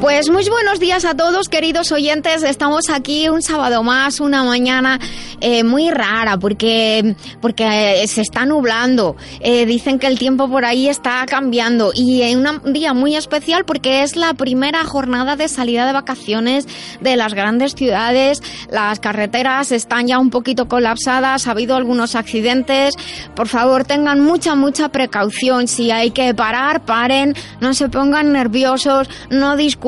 Pues muy buenos días a todos, queridos oyentes. Estamos aquí un sábado más, una mañana eh, muy rara, porque, porque se está nublando. Eh, dicen que el tiempo por ahí está cambiando. Y en un día muy especial porque es la primera jornada de salida de vacaciones de las grandes ciudades. Las carreteras están ya un poquito colapsadas, ha habido algunos accidentes. Por favor, tengan mucha, mucha precaución. Si hay que parar, paren, no se pongan nerviosos, no discutan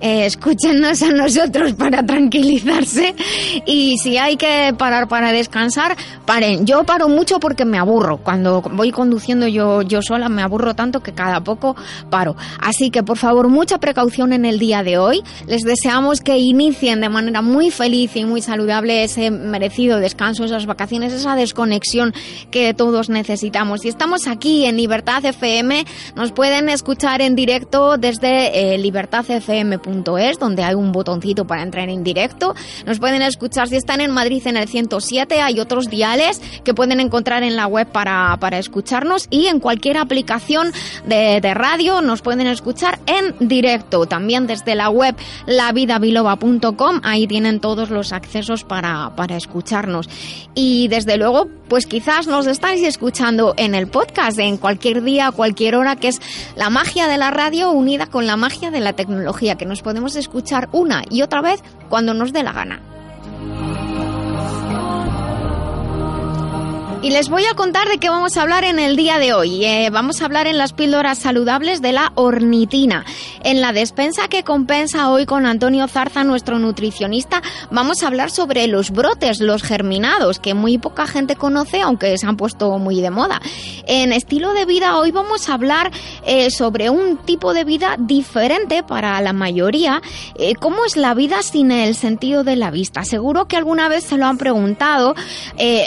eh, escúchenos a nosotros para tranquilizarse y si hay que parar para descansar, paren. Yo paro mucho porque me aburro. Cuando voy conduciendo yo, yo sola me aburro tanto que cada poco paro. Así que por favor, mucha precaución en el día de hoy. Les deseamos que inicien de manera muy feliz y muy saludable ese merecido descanso, esas vacaciones, esa desconexión que todos necesitamos. Y estamos aquí en Libertad FM, nos pueden escuchar en directo desde eh, Libertad cfm.es, donde hay un botoncito para entrar en directo. Nos pueden escuchar si están en Madrid en el 107, hay otros diales que pueden encontrar en la web para, para escucharnos y en cualquier aplicación de, de, radio nos pueden escuchar en directo. También desde la web lavidabiloba.com, ahí tienen todos los accesos para, para escucharnos. Y desde luego, pues quizás nos estáis escuchando en el podcast, en cualquier día, cualquier hora, que es la magia de la radio unida con la magia de la tecnología, que nos podemos escuchar una y otra vez cuando nos dé la gana. Y les voy a contar de qué vamos a hablar en el día de hoy. Eh, vamos a hablar en las píldoras saludables de la ornitina. En la despensa que compensa hoy con Antonio Zarza, nuestro nutricionista, vamos a hablar sobre los brotes, los germinados, que muy poca gente conoce, aunque se han puesto muy de moda. En estilo de vida, hoy vamos a hablar eh, sobre un tipo de vida diferente para la mayoría. Eh, ¿Cómo es la vida sin el sentido de la vista? Seguro que alguna vez se lo han preguntado.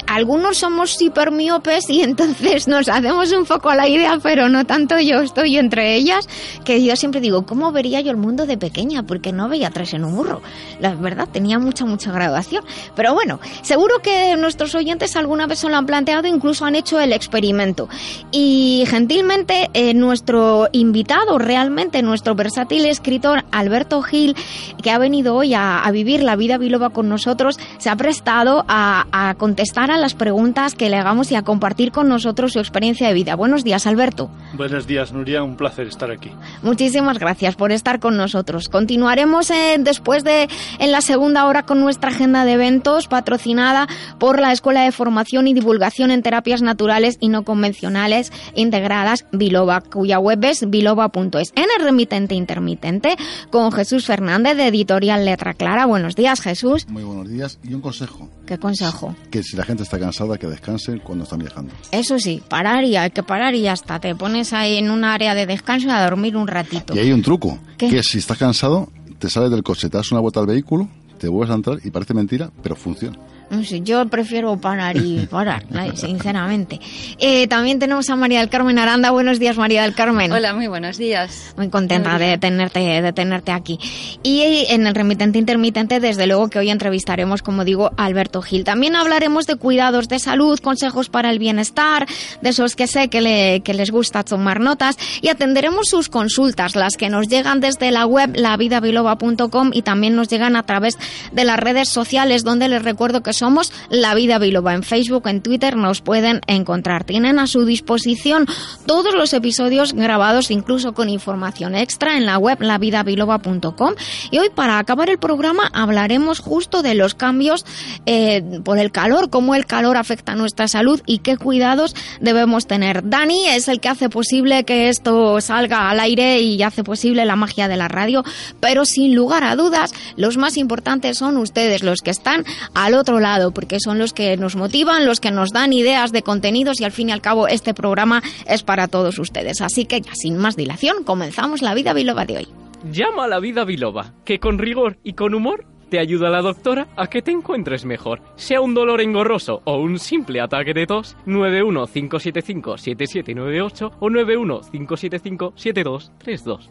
algunos somos hipermiopes y entonces nos hacemos un poco a la idea, pero no tanto yo estoy entre ellas, que yo siempre digo, ¿cómo vería yo el mundo de pequeña? Porque no veía tres en un burro. La verdad, tenía mucha, mucha graduación. Pero bueno, seguro que nuestros oyentes alguna vez se lo han planteado, incluso han hecho el experimento. Y gentilmente, eh, nuestro invitado, realmente nuestro versátil escritor Alberto Gil, que ha venido hoy a, vivir la vida biloba con nosotros, se ha prestado a, a contestar a las preguntas que le hagamos y a compartir con nosotros su experiencia de vida. Buenos días, Alberto. Buenos días, Nuria. Un placer estar aquí. Muchísimas gracias por estar con nosotros. Continuaremos eh, después de en la segunda hora con nuestra agenda de eventos patrocinada por la Escuela de Formación y Divulgación en Terapias Naturales y No Convencionales Integradas Biloba, cuya web es biloba.es. En el remitente intermitente con Jesús Fernández de Editorial Letra Clara. Buenos días, Jesús. Muy buenos días. Y un consejo. ¿Qué consejo? Que si la gente está cansada, que descanse cuando están viajando. Eso sí, parar y hay que parar y ya está. Te pones ahí en un área de descanso a dormir un ratito. Y hay un truco, que si estás cansado, te sales del coche, te das una vuelta al vehículo, te vuelves a entrar y parece mentira, pero funciona. No sé, yo prefiero parar y parar, sinceramente. Eh, también tenemos a María del Carmen Aranda. Buenos días, María del Carmen. Hola, muy buenos días. Muy contenta de tenerte, de tenerte aquí. Y en el remitente intermitente, desde luego que hoy entrevistaremos, como digo, a Alberto Gil. También hablaremos de cuidados de salud, consejos para el bienestar, de esos que sé que, le, que les gusta tomar notas, y atenderemos sus consultas, las que nos llegan desde la web lavidabiloba.com y también nos llegan a través de las redes sociales, donde les recuerdo que somos La Vida Biloba. En Facebook, en Twitter nos pueden encontrar. Tienen a su disposición todos los episodios grabados, incluso con información extra en la web lavidabiloba.com. Y hoy, para acabar el programa, hablaremos justo de los cambios eh, por el calor, cómo el calor afecta nuestra salud y qué cuidados debemos tener. Dani es el que hace posible que esto salga al aire y hace posible la magia de la radio, pero sin lugar a dudas, los más importantes son ustedes, los que están al otro lado porque son los que nos motivan, los que nos dan ideas de contenidos y al fin y al cabo este programa es para todos ustedes. Así que ya sin más dilación, comenzamos la vida biloba de hoy. Llama a la vida biloba, que con rigor y con humor te ayuda la doctora a que te encuentres mejor. Sea un dolor engorroso o un simple ataque de tos, 915757798 o 915757232.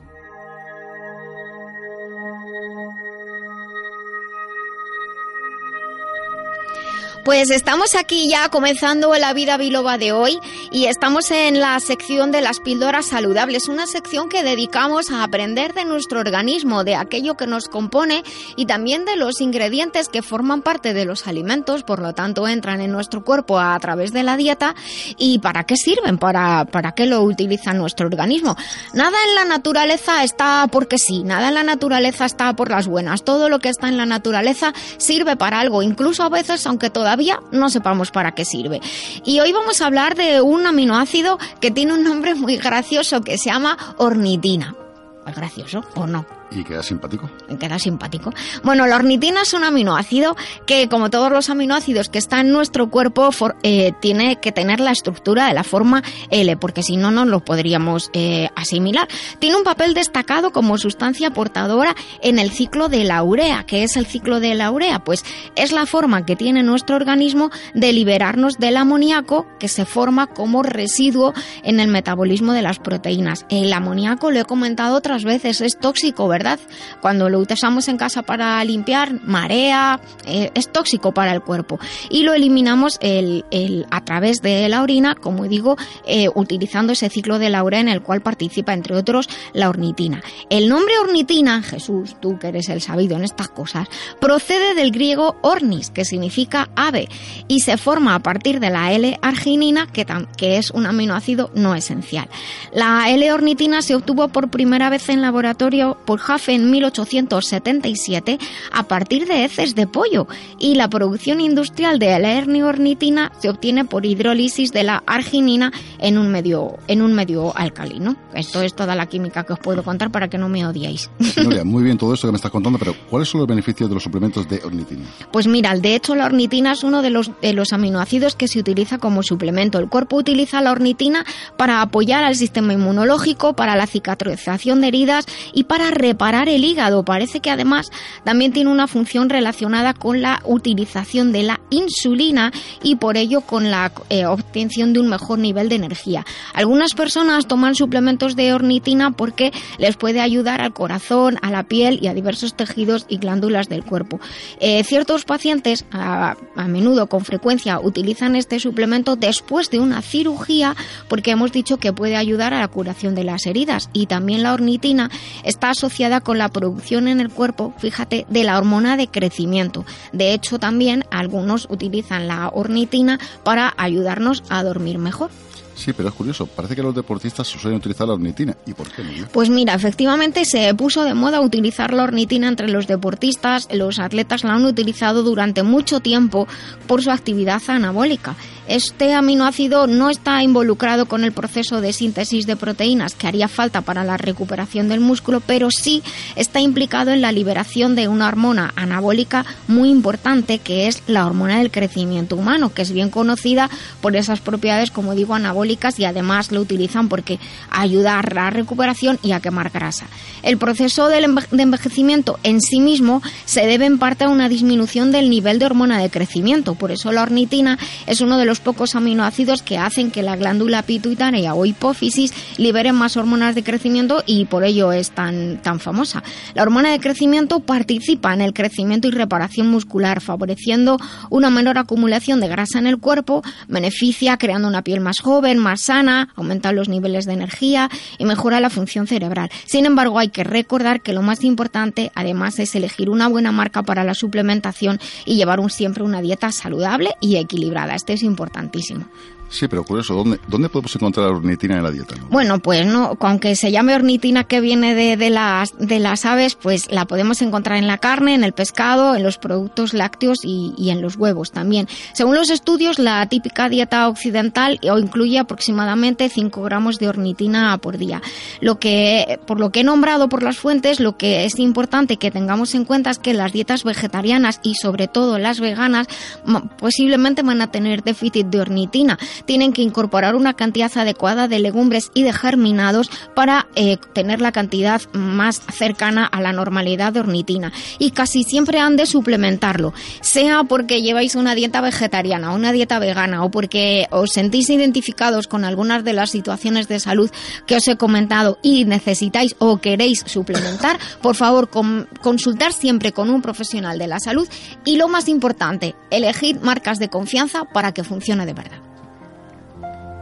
Pues estamos aquí ya comenzando la vida biloba de hoy y estamos en la sección de las píldoras saludables, una sección que dedicamos a aprender de nuestro organismo, de aquello que nos compone y también de los ingredientes que forman parte de los alimentos, por lo tanto entran en nuestro cuerpo a través de la dieta y para qué sirven, para, para qué lo utiliza nuestro organismo. Nada en la naturaleza está porque sí, nada en la naturaleza está por las buenas, todo lo que está en la naturaleza sirve para algo, incluso a veces aunque todavía no sepamos para qué sirve. Y hoy vamos a hablar de un aminoácido que tiene un nombre muy gracioso que se llama ornitina. ¿Es gracioso o no? ¿Y queda simpático? Queda simpático. Bueno, la ornitina es un aminoácido que, como todos los aminoácidos que están en nuestro cuerpo, eh, tiene que tener la estructura de la forma L, porque si no, no lo podríamos eh, asimilar. Tiene un papel destacado como sustancia portadora en el ciclo de la urea. ¿Qué es el ciclo de la urea? Pues es la forma que tiene nuestro organismo de liberarnos del amoníaco que se forma como residuo en el metabolismo de las proteínas. El amoníaco, lo he comentado otras veces, es tóxico, ¿verdad? Cuando lo usamos en casa para limpiar, marea, eh, es tóxico para el cuerpo. Y lo eliminamos el, a través de la orina, como digo, eh, utilizando ese ciclo de la urea en el cual participa, entre otros, la ornitina. El nombre ornitina, Jesús, tú que eres el sabido en estas cosas, procede del griego ornis, que significa ave, y se forma a partir de la L-arginina, que, que es un aminoácido no esencial. La L-ornitina se obtuvo por primera vez en laboratorio por en 1877 a partir de heces de pollo y la producción industrial de la herniornitina se obtiene por hidrólisis de la arginina en un medio, en un medio alcalino. Esto es toda la química que os puedo contar para que no me odiéis. muy bien todo eso que me estás contando, pero ¿cuáles son los beneficios de los suplementos de ornitina? Pues mira, de hecho la ornitina es uno de los, de los aminoácidos que se utiliza como suplemento. El cuerpo utiliza la ornitina para apoyar al sistema inmunológico, para la cicatrización de heridas y para parar el hígado. Parece que además también tiene una función relacionada con la utilización de la insulina y por ello con la eh, obtención de un mejor nivel de energía. Algunas personas toman suplementos de ornitina porque les puede ayudar al corazón, a la piel y a diversos tejidos y glándulas del cuerpo. Eh, ciertos pacientes a, a menudo con frecuencia utilizan este suplemento después de una cirugía porque hemos dicho que puede ayudar a la curación de las heridas y también la ornitina está asociada con la producción en el cuerpo, fíjate, de la hormona de crecimiento. De hecho, también algunos utilizan la ornitina para ayudarnos a dormir mejor. Sí, pero es curioso. Parece que los deportistas suelen utilizar la ornitina. ¿Y por qué no? Pues mira, efectivamente se puso de moda utilizar la ornitina entre los deportistas. Los atletas la han utilizado durante mucho tiempo por su actividad anabólica. Este aminoácido no está involucrado con el proceso de síntesis de proteínas que haría falta para la recuperación del músculo, pero sí está implicado en la liberación de una hormona anabólica muy importante que es la hormona del crecimiento humano, que es bien conocida por esas propiedades, como digo, anabólicas y además lo utilizan porque ayuda a la recuperación y a quemar grasa. El proceso de envejecimiento en sí mismo se debe en parte a una disminución del nivel de hormona de crecimiento, por eso la ornitina es uno de los pocos aminoácidos que hacen que la glándula pituitaria o hipófisis liberen más hormonas de crecimiento y por ello es tan, tan famosa. La hormona de crecimiento participa en el crecimiento y reparación muscular, favoreciendo una menor acumulación de grasa en el cuerpo, beneficia creando una piel más joven, más sana, aumenta los niveles de energía y mejora la función cerebral. Sin embargo, hay que recordar que lo más importante, además, es elegir una buena marca para la suplementación y llevar un, siempre una dieta saludable y equilibrada. Este es importante importantísimo. Sí, pero curioso, ¿dónde, dónde podemos encontrar la ornitina en la dieta? Bueno, pues no, aunque se llame ornitina que viene de, de, las, de las aves, pues la podemos encontrar en la carne, en el pescado, en los productos lácteos y, y en los huevos también. Según los estudios, la típica dieta occidental incluye aproximadamente 5 gramos de ornitina por día. Lo que, por lo que he nombrado por las fuentes, lo que es importante que tengamos en cuenta es que las dietas vegetarianas y sobre todo las veganas posiblemente van a tener déficit de ornitina tienen que incorporar una cantidad adecuada de legumbres y de germinados para eh, tener la cantidad más cercana a la normalidad de ornitina. Y casi siempre han de suplementarlo, sea porque lleváis una dieta vegetariana, una dieta vegana o porque os sentís identificados con algunas de las situaciones de salud que os he comentado y necesitáis o queréis suplementar, por favor consultar siempre con un profesional de la salud y lo más importante, elegir marcas de confianza para que funcione de verdad.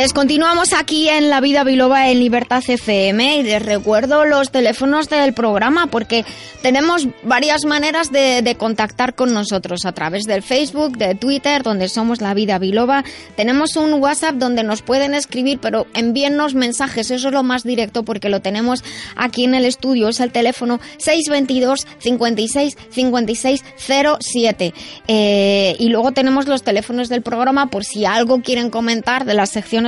Pues continuamos aquí en La Vida Biloba en Libertad FM y les recuerdo los teléfonos del programa porque tenemos varias maneras de, contactar con nosotros a través del Facebook, de Twitter, donde somos La Vida Biloba. Tenemos un WhatsApp donde nos pueden escribir, pero envíennos mensajes, eso es lo más directo porque lo tenemos aquí en el estudio, es el teléfono 622 56 56 07. y luego tenemos los teléfonos del programa por si algo quieren comentar de la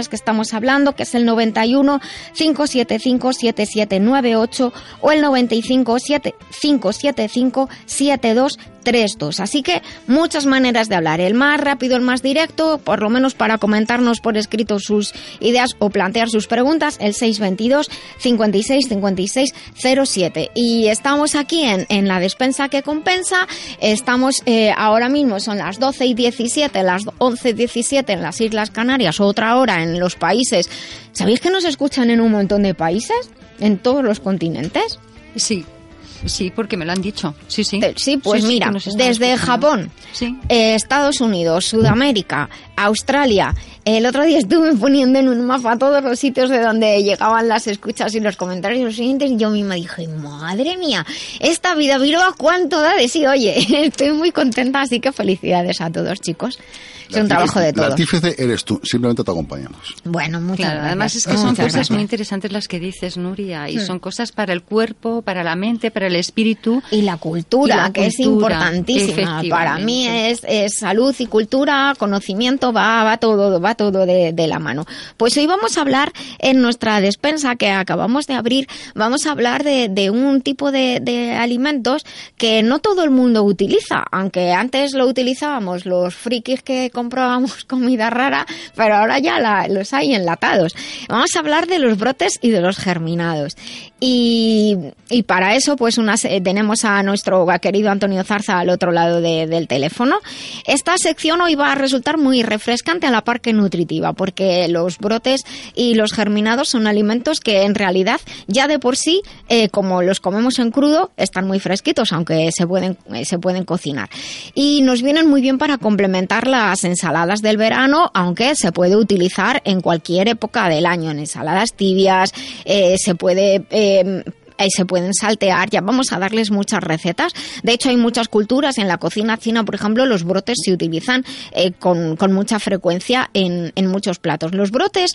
que estamos hablando, que es el 91 575 7798 o el 95 575 72 3-2. Así que muchas maneras de hablar. El más rápido, el más directo, por lo menos para comentarnos por escrito sus ideas o plantear sus preguntas, el 622 56 56 07. Y estamos aquí en, en la despensa que compensa. Estamos eh, ahora mismo, son las 12 y 17, las 11 y 17 en las Islas Canarias, otra hora en los países. ¿Sabéis que nos escuchan en un montón de países? ¿En todos los continentes? Sí, Sí, porque me lo han dicho. Sí, sí. Eh, sí, pues mira, desde Japón, eh, Estados Unidos, Sudamérica, Australia. El otro día estuve poniendo en un mapa todos los sitios de donde llegaban las escuchas y los comentarios los siguientes y yo misma dije, madre mía, esta vida viroa cuánto da de sí. Oye, estoy muy contenta, así que felicidades a todos, chicos es un trabajo de todo. La artífice eres tú, simplemente te acompañamos. Bueno, muchas claro, Además es que son cosas muy interesantes las que dices, Nuria, y hmm. son cosas para el cuerpo, para la mente, para el espíritu. Y la cultura, que es importantísima. Para mí es, salud y cultura, conocimiento, va, va todo, va todo de, la mano. Pues hoy vamos a hablar en nuestra despensa que acabamos de abrir, vamos a hablar de, un tipo de, de alimentos que no todo el mundo utiliza, aunque antes lo utilizábamos los frikis que comprábamos comida rara, pero ahora ya los hay enlatados. Vamos a hablar de los brotes y de los germinados. Y, para eso, pues tenemos a nuestro querido Antonio Zarza al otro lado del teléfono. Esta sección hoy va a resultar muy refrescante a la par nutritiva, porque los brotes y los germinados son alimentos que en realidad ya de por sí, eh, como los comemos en crudo, están muy fresquitos, aunque se pueden, se pueden cocinar. Y nos vienen muy bien para complementar las ensaladas del verano, aunque se puede utilizar en cualquier época del año, en ensaladas tibias, eh, se puede eh, se pueden saltear, ya vamos a darles muchas recetas. De hecho, hay muchas culturas, en la cocina china, por ejemplo, los brotes se utilizan eh, con, mucha frecuencia en, en, muchos platos. Los brotes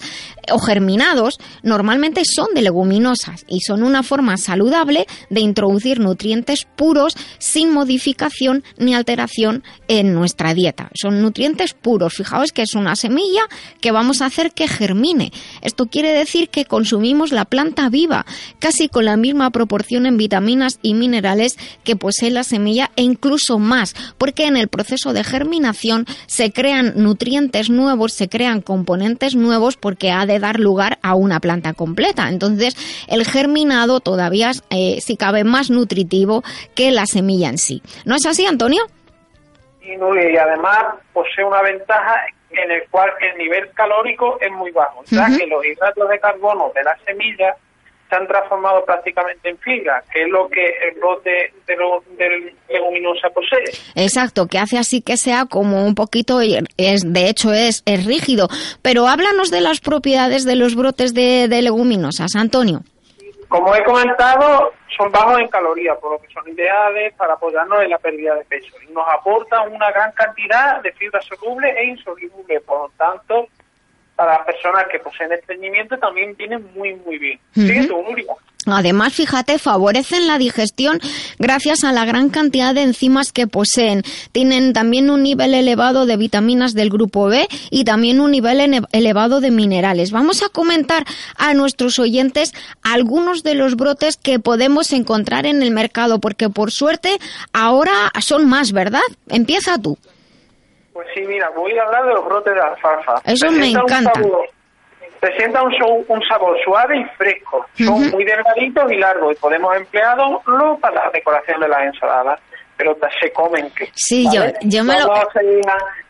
o germinados normalmente son de leguminosas y son una forma saludable de introducir nutrientes puros sin modificación ni alteración en nuestra dieta. Son nutrientes puros. Fijaos que es una semilla que vamos a hacer que germine. Esto quiere decir que consumimos la planta viva, casi con la misma proporción en vitaminas y minerales que posee la semilla e incluso más, porque en el proceso de germinación se crean nutrientes nuevos, se crean componentes nuevos porque ha de dar lugar a una planta completa. Entonces, el germinado todavía, eh, si cabe, más nutritivo que la semilla en sí. ¿No es así, Antonio? y además posee una ventaja en el cual el nivel calórico es muy bajo. Sea, que los hidratos de carbono de la semilla se han transformado prácticamente en fibra, que es lo que el brote de, leguminosa posee. Exacto, que hace así que sea como un poquito, es, de hecho es, es rígido. Pero háblanos de las propiedades de los brotes de, de leguminosas, Antonio. Como he comentado, son bajos en calorías, por lo que son ideales para apoyarnos en la pérdida de peso. Y nos aportan una gran cantidad de fibra soluble e insoluble, por lo tanto, para las personas que poseen estreñimiento también vienen muy, muy bien. Además, fíjate, favorecen la digestión gracias a la gran cantidad de enzimas que poseen. Tienen también un nivel elevado de vitaminas del grupo B y también un nivel elevado de minerales. Vamos a comentar a nuestros oyentes algunos de los brotes que podemos encontrar en el mercado, porque por suerte ahora son más, ¿verdad? Empieza tú. Pues sí, mira, voy a hablar de los brotes de alfalfa. Eso me encanta. presenta un, un, sabor suave y fresco. Son muy delgaditos y largos y podemos emplearlos para la decoración de las ensaladas pero se comen. Sí, yo, yo me lo...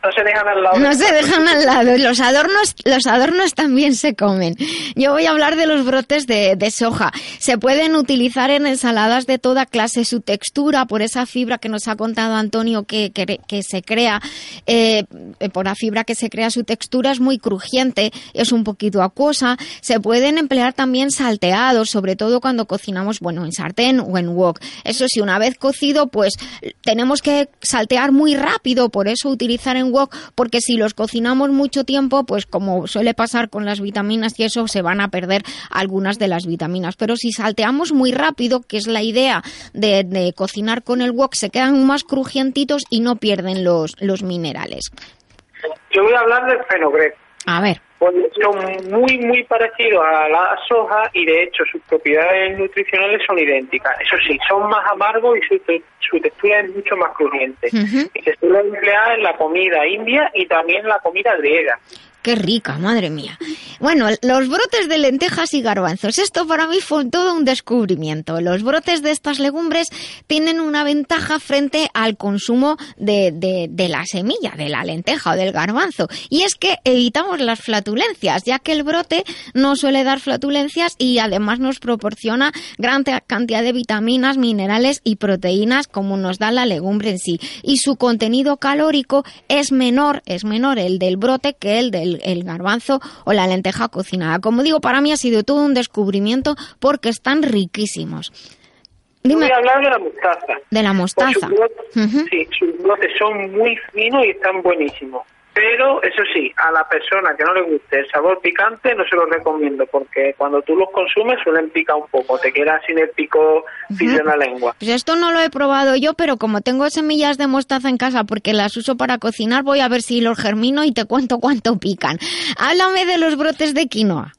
No se, dejan, al lado. No se dejan al lado. Los adornos, los adornos también se comen. Yo voy a hablar de los brotes de, de soja. Se pueden utilizar en ensaladas de toda clase. Su textura, por esa fibra que nos ha contado Antonio que, que, se crea, eh, por la fibra que se crea, su textura es muy crujiente, es un poquito acuosa. Se pueden emplear también salteados, sobre todo cuando cocinamos, bueno, en sartén o en wok. Eso sí, una vez cocido, pues tenemos que saltear muy rápido, por eso utilizar en wok, porque si los cocinamos mucho tiempo, pues como suele pasar con las vitaminas y eso, se van a perder algunas de las vitaminas. Pero si salteamos muy rápido, que es la idea de, cocinar con el wok, se quedan más crujientitos y no pierden los, los minerales. Yo voy a hablar del fenogreco. A ver son muy, muy parecidos a la soja y de hecho sus propiedades nutricionales son idénticas. Eso sí, son más amargos y su, su textura es mucho más crujiente. Y se suele emplear en la comida india y también en la comida griega. Qué rica, madre mía. Bueno, los brotes de lentejas y garbanzos. Esto para mí fue todo un descubrimiento. Los brotes de estas legumbres tienen una ventaja frente al consumo de, de, la semilla, de la lenteja o del garbanzo. Y es que evitamos las flatulencias, ya que el brote no suele dar flatulencias y además nos proporciona gran cantidad de vitaminas, minerales y proteínas como nos da la legumbre en sí. Y su contenido calórico es menor, es menor el del brote que el del el, garbanzo o la lenteja cocinada. Como digo, para mí ha sido todo un descubrimiento porque están riquísimos. Dime, Voy a hablar de la mostaza. De la mostaza. Sí, sus brotes son muy finos y están buenísimos. Pero eso sí, a la persona que no le guste el sabor picante no se lo recomiendo porque cuando tú los consumes suelen picar un poco, te quedas sin el pico uh la lengua. Pues esto no lo he probado yo, pero como tengo semillas de mostaza en casa porque las uso para cocinar, voy a ver si los germino y te cuento cuánto pican. Háblame de los brotes de quinoa.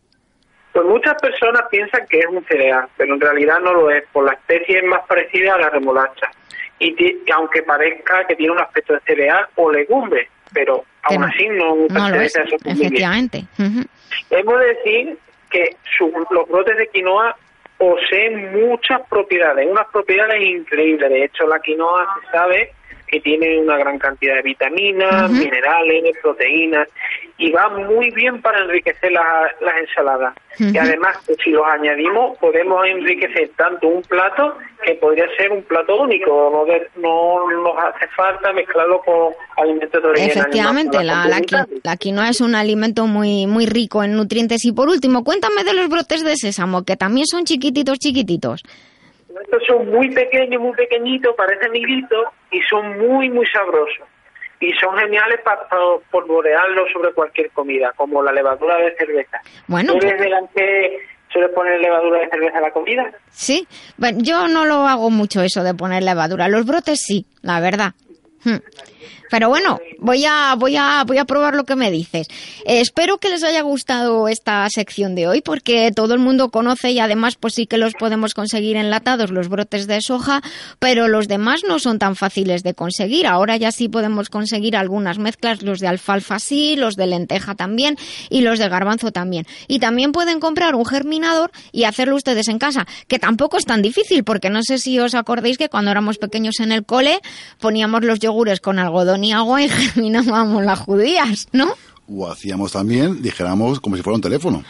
Pues muchas personas piensan que es un cereal, pero en realidad no lo es, por la especie es más parecida a la remolacha. Y, aunque parezca que tiene un aspecto de cereal o legumbre, pero aún así no, no lo es, efectivamente. Hemos de decir que los brotes de quinoa poseen muchas propiedades, unas propiedades increíbles. De hecho, la quinoa se sabe que tiene una gran cantidad de vitaminas, minerales, proteínas y va muy bien para enriquecer las ensaladas. Y además, si los añadimos, podemos enriquecer tanto un plato que podría ser un plato único. No, no nos hace falta mezclarlo con alimentos de origen Efectivamente, la, la, quinoa es un alimento muy, muy rico en nutrientes. Y por último, cuéntame de los brotes de sésamo, que también son chiquititos, chiquititos. Estos son muy pequeños, muy pequeñitos, parecen hilitos y son muy, muy sabrosos. Y son geniales para, polvorearlos sobre cualquier comida, como la levadura de cerveza. Bueno. ¿Tú pues- delante sueles poner levadura de cerveza a la comida? Sí. Bueno, yo no lo hago mucho eso de poner levadura. Los brotes sí, la verdad. Hmm. Pero bueno, voy a, voy a, voy a probar lo que me dices. Eh, espero que les haya gustado esta sección de hoy, porque todo el mundo conoce y además, pues sí que los podemos conseguir enlatados los brotes de soja, pero los demás no son tan fáciles de conseguir. Ahora ya sí podemos conseguir algunas mezclas, los de alfalfa sí, los de lenteja también y los de garbanzo también. Y también pueden comprar un germinador y hacerlo ustedes en casa, que tampoco es tan difícil, porque no sé si os acordáis que cuando éramos pequeños en el cole poníamos los yogures con algodón ni agua y germinábamos las judías, ¿no? O hacíamos también, dijéramos, como si fuera un teléfono.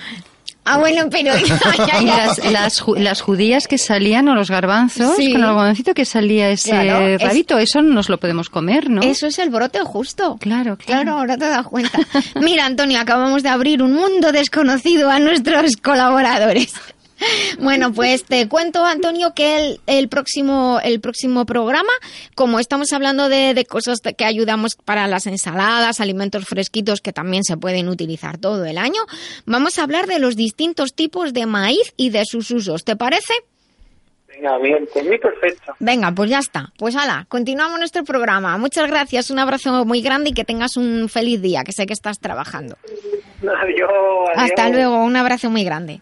Ah, bueno, pero... Y las, las, las judías que salían, o los garbanzos, Sí. con el algodoncito que salía ese Claro, es- rabito, eso nos lo podemos comer, ¿no? Eso es el brote justo. Claro, Claro, claro. ahora te das cuenta. Mira, Antonio, acabamos de abrir un mundo desconocido a nuestros colaboradores. Bueno, pues te cuento, Antonio, que el, el próximo el próximo programa, como estamos hablando de, de cosas que ayudamos para las ensaladas, alimentos fresquitos que también se pueden utilizar todo el año, vamos a hablar de los distintos tipos de maíz y de sus usos. ¿Te parece? Venga, bien, pues muy perfecto. Venga, pues ya está. Pues hala, continuamos nuestro programa. Muchas gracias, un abrazo muy grande y que tengas un feliz día, que sé que estás trabajando. Adiós, adiós. Hasta luego, un abrazo muy grande.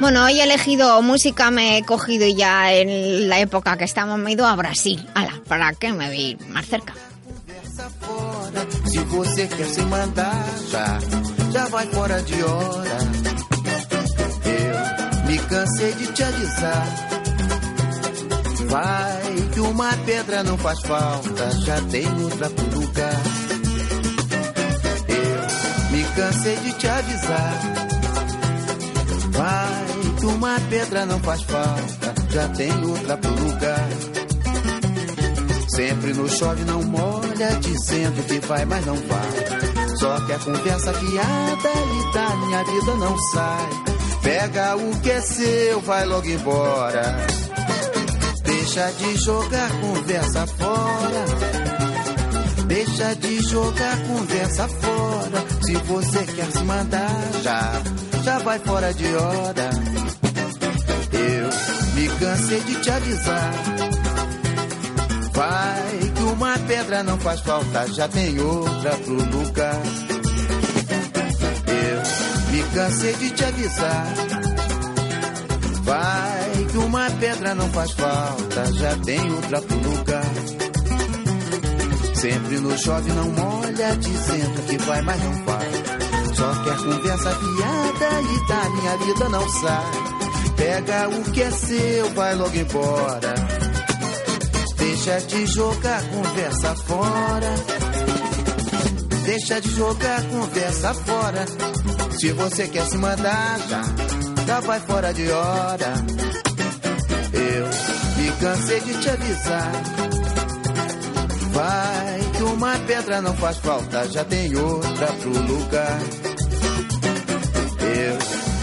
Bueno, hoy he elegido música, me he cogido y ya en la época que estamos, me he ido a Brasil. Hala, ¿para qué me voy más cerca? Se você quer se mandar, já, já vai fora de hora. Eu me cansei de te avisar. Vai que uma pedra não faz falta, já tem outra pro lugar. Eu me cansei de te avisar. Vai que uma pedra não faz falta, já tem outra pro lugar. Sempre no chove não molha, dizendo que vai, mas não vai. Só quer conversa fiada e da minha vida não sai. Pega o que é seu, vai logo embora. Deixa de jogar conversa fora. Deixa de jogar conversa fora. Se você quer se mandar, já, já vai fora de hora. Eu me cansei de te avisar. Vai que uma pedra não faz falta, já tem outra pro lugar. Eu me cansei de te avisar. Vai que uma pedra não faz falta, já tem outra pro lugar. Sempre no chove não molha, dizendo que vai, mas não vai. Só quer conversa fiada e da minha vida não sai. Pega o que é seu, vai logo embora. Deixa de jogar conversa fora. Deixa de jogar conversa fora. Se você quer se mandar, já, já vai fora de hora. Eu me cansei de te avisar. Vai que uma pedra não faz falta, já tem outra pro lugar. Eu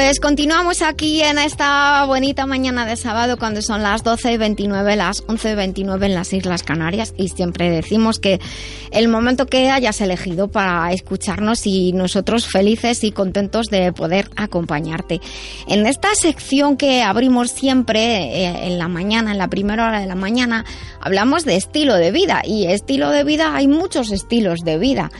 Pues continuamos aquí en esta bonita mañana de sábado cuando son las 12 y 29, las 11 y 29 en las Islas Canarias y siempre decimos que el momento que hayas elegido para escucharnos y nosotros felices y contentos de poder acompañarte. En esta sección que abrimos siempre eh, en la mañana, en la primera hora de la mañana, hablamos de estilo de vida y estilo de vida hay muchos estilos de vida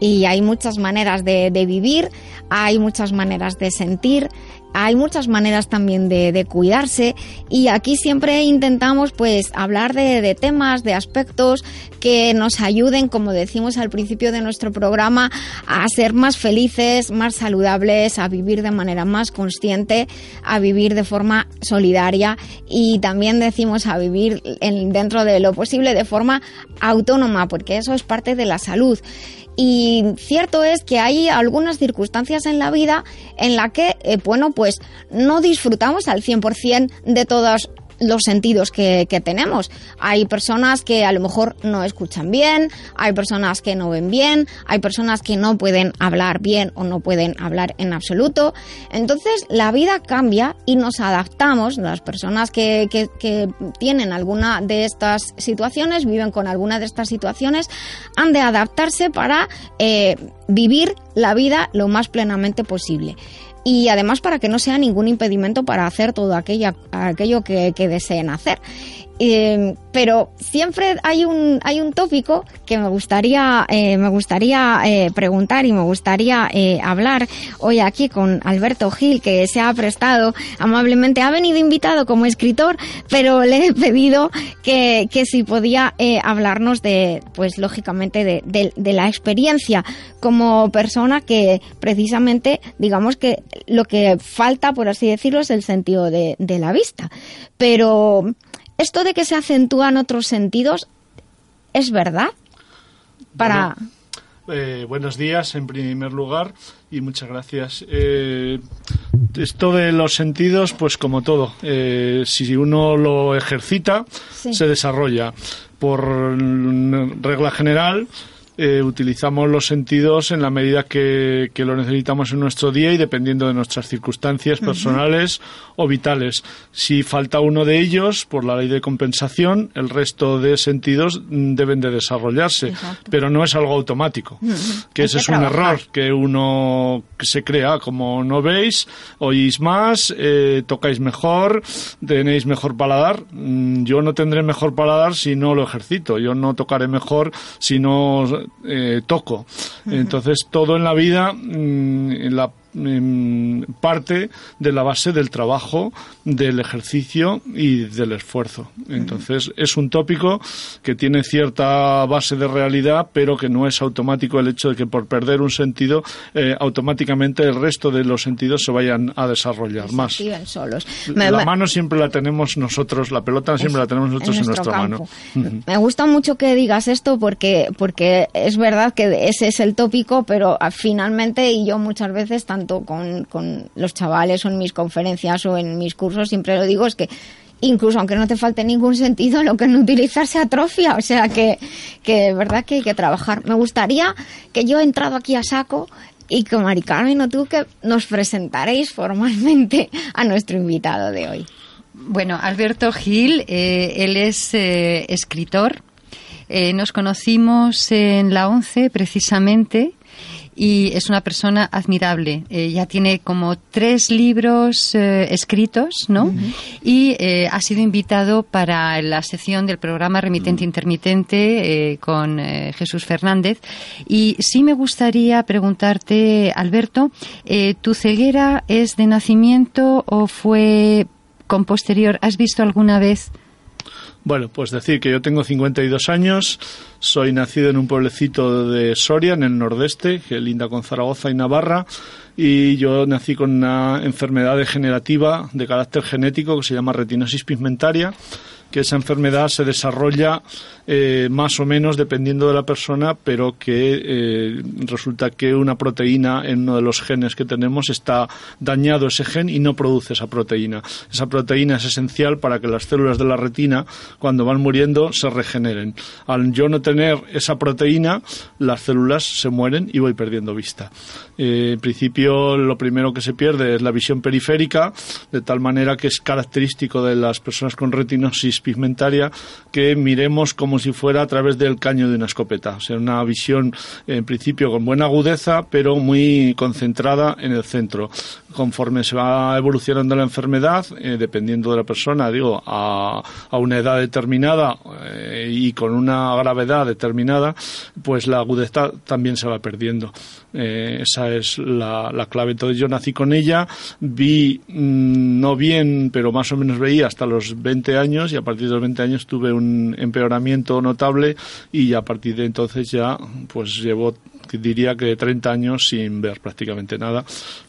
y hay muchas maneras de, de, vivir, hay muchas maneras de sentir hay muchas maneras también de, de cuidarse y aquí siempre intentamos pues hablar de, de temas, de aspectos que nos ayuden, como decimos al principio de nuestro programa, a ser más felices, más saludables, a vivir de manera más consciente, a vivir de forma solidaria y también decimos a vivir en- dentro de lo posible de forma autónoma, porque eso es parte de la salud. Y cierto es que hay algunas circunstancias en la vida en la que, eh, bueno, pues no disfrutamos al 100% de todos los sentidos que, que tenemos. Hay personas que a lo mejor no escuchan bien, hay personas que no ven bien, hay personas que no pueden hablar bien o no pueden hablar en absoluto. Entonces la vida cambia y nos adaptamos. Las personas que, que- que tienen alguna de estas situaciones, viven con alguna de estas situaciones, han de adaptarse para eh, vivir la vida lo más plenamente posible y además para que no sea ningún impedimento para hacer todo aquello que, que deseen hacer. Eh, pero siempre hay un, hay un tópico que me gustaría, eh, me gustaría eh, preguntar y me gustaría eh, hablar hoy aquí con Alberto Gil, que se ha prestado amablemente, ha venido invitado como escritor, pero le he pedido que, que si podía hablarnos de, pues lógicamente, de, de- de la experiencia como persona que precisamente, digamos que lo que falta, por así decirlo, es el sentido de, de la vista. Pero esto de que se acentúan otros sentidos, ¿es verdad? Para... Eh, buenos días, en primer lugar, y muchas gracias. Eh, esto de los sentidos, pues como todo, eh, si uno lo ejercita, Sí. se desarrolla. Por regla general, eh, utilizamos los sentidos en la medida que, que lo necesitamos en nuestro día y dependiendo de nuestras circunstancias personales o vitales. Si falta uno de ellos, por la ley de compensación, el resto de sentidos deben de desarrollarse, pero no es algo automático que Hay ese que es un error que uno se crea como no veis oís más eh, tocáis mejor tenéis mejor paladar. Mm, yo no tendré mejor paladar si no lo ejercito. Yo no tocaré mejor si no eh, toco. Entonces todo en la vida mm, en la parte de la base del trabajo, del ejercicio y del esfuerzo. Entonces es un tópico que tiene cierta base de realidad, pero que no es automático el hecho de que por perder un sentido eh, automáticamente el resto de los sentidos se vayan a desarrollar más. Solos. Me- La mano siempre la tenemos nosotros, la pelota siempre la tenemos nosotros en, en nuestro nuestra campo. mano. Me gusta mucho que digas esto porque, porque es verdad que ese es el tópico, pero ah, finalmente, y yo muchas veces, tanto con, con los chavales o en mis conferencias o en mis cursos, siempre lo digo, es que incluso aunque no te falte ningún sentido, lo que no utilizar se atrofia. O sea que, que verdad que hay que trabajar. Me gustaría que yo he entrado aquí a saco y que Mari Carmen o tú que nos presentaréis formalmente a nuestro invitado de hoy. Bueno, Alberto Gil, eh, él es eh, escritor. Eh, nos conocimos en la ONCE precisamente y es una persona admirable. Eh, ya tiene como tres libros eh, escritos, ¿no? Y eh, ha sido invitado para la sección del programa Remitente Intermitente eh, con eh, Jesús Fernández. Y sí me gustaría preguntarte, Alberto, ¿tu ceguera es de nacimiento o fue con posterior? ¿Has visto alguna vez? Bueno, pues decir que yo tengo 52 años, soy nacido en un pueblecito de Soria, en el nordeste, que linda con Zaragoza y Navarra, y yo nací con una enfermedad degenerativa de carácter genético que se llama retinosis pigmentaria, que esa enfermedad se desarrolla eh, más o menos dependiendo de la persona, pero que eh, resulta que una proteína en uno de los genes que tenemos está dañado ese gen y no produce esa proteína. Esa proteína es esencial para que las células de la retina, cuando van muriendo, se regeneren. Al yo no tener esa proteína, las células se mueren y voy perdiendo vista. Eh, en principio, lo primero que se pierde es la visión periférica, de tal manera que es característico de las personas con retinosis pigmentaria, que miremos como si fuera a través del caño de una escopeta. O sea, una visión en principio con buena agudeza, pero muy concentrada en el centro. Conforme se va evolucionando la enfermedad, eh, dependiendo de la persona, digo, a, a una edad determinada eh, y con una gravedad determinada, pues la agudeza también se va perdiendo. Eh, esa es la, la, clave. Entonces yo nací con ella, vi mmm, no bien, pero más o menos veía hasta los 20 años y a partir de los 20 años tuve un empeoramiento notable y a partir de entonces ya pues llevo diría que 30 años sin ver prácticamente nada,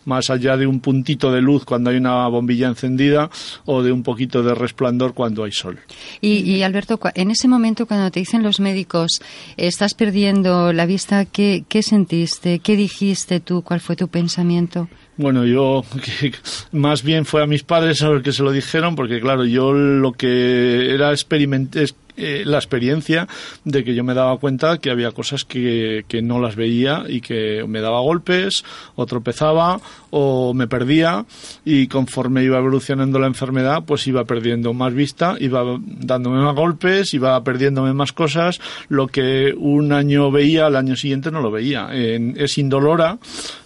más allá de un puntito de luz cuando hay una bombilla encendida o de un poquito de resplandor cuando hay sol. Y, y Alberto, en ese momento cuando te dicen los médicos, estás perdiendo la vista, ¿qué, qué sentiste? ¿Qué dijiste tú? ¿Cuál fue tu pensamiento? Bueno, yo que, más bien fue a mis padres a los que se lo dijeron, porque claro, yo lo que era experimentar eh, la experiencia de que yo me daba cuenta que había cosas que, que, no las veía y que me daba golpes o tropezaba o me perdía y conforme iba evolucionando la enfermedad pues iba perdiendo más vista, iba dándome más golpes, iba perdiéndome más cosas, lo que un año veía al año siguiente no lo veía. Es indolora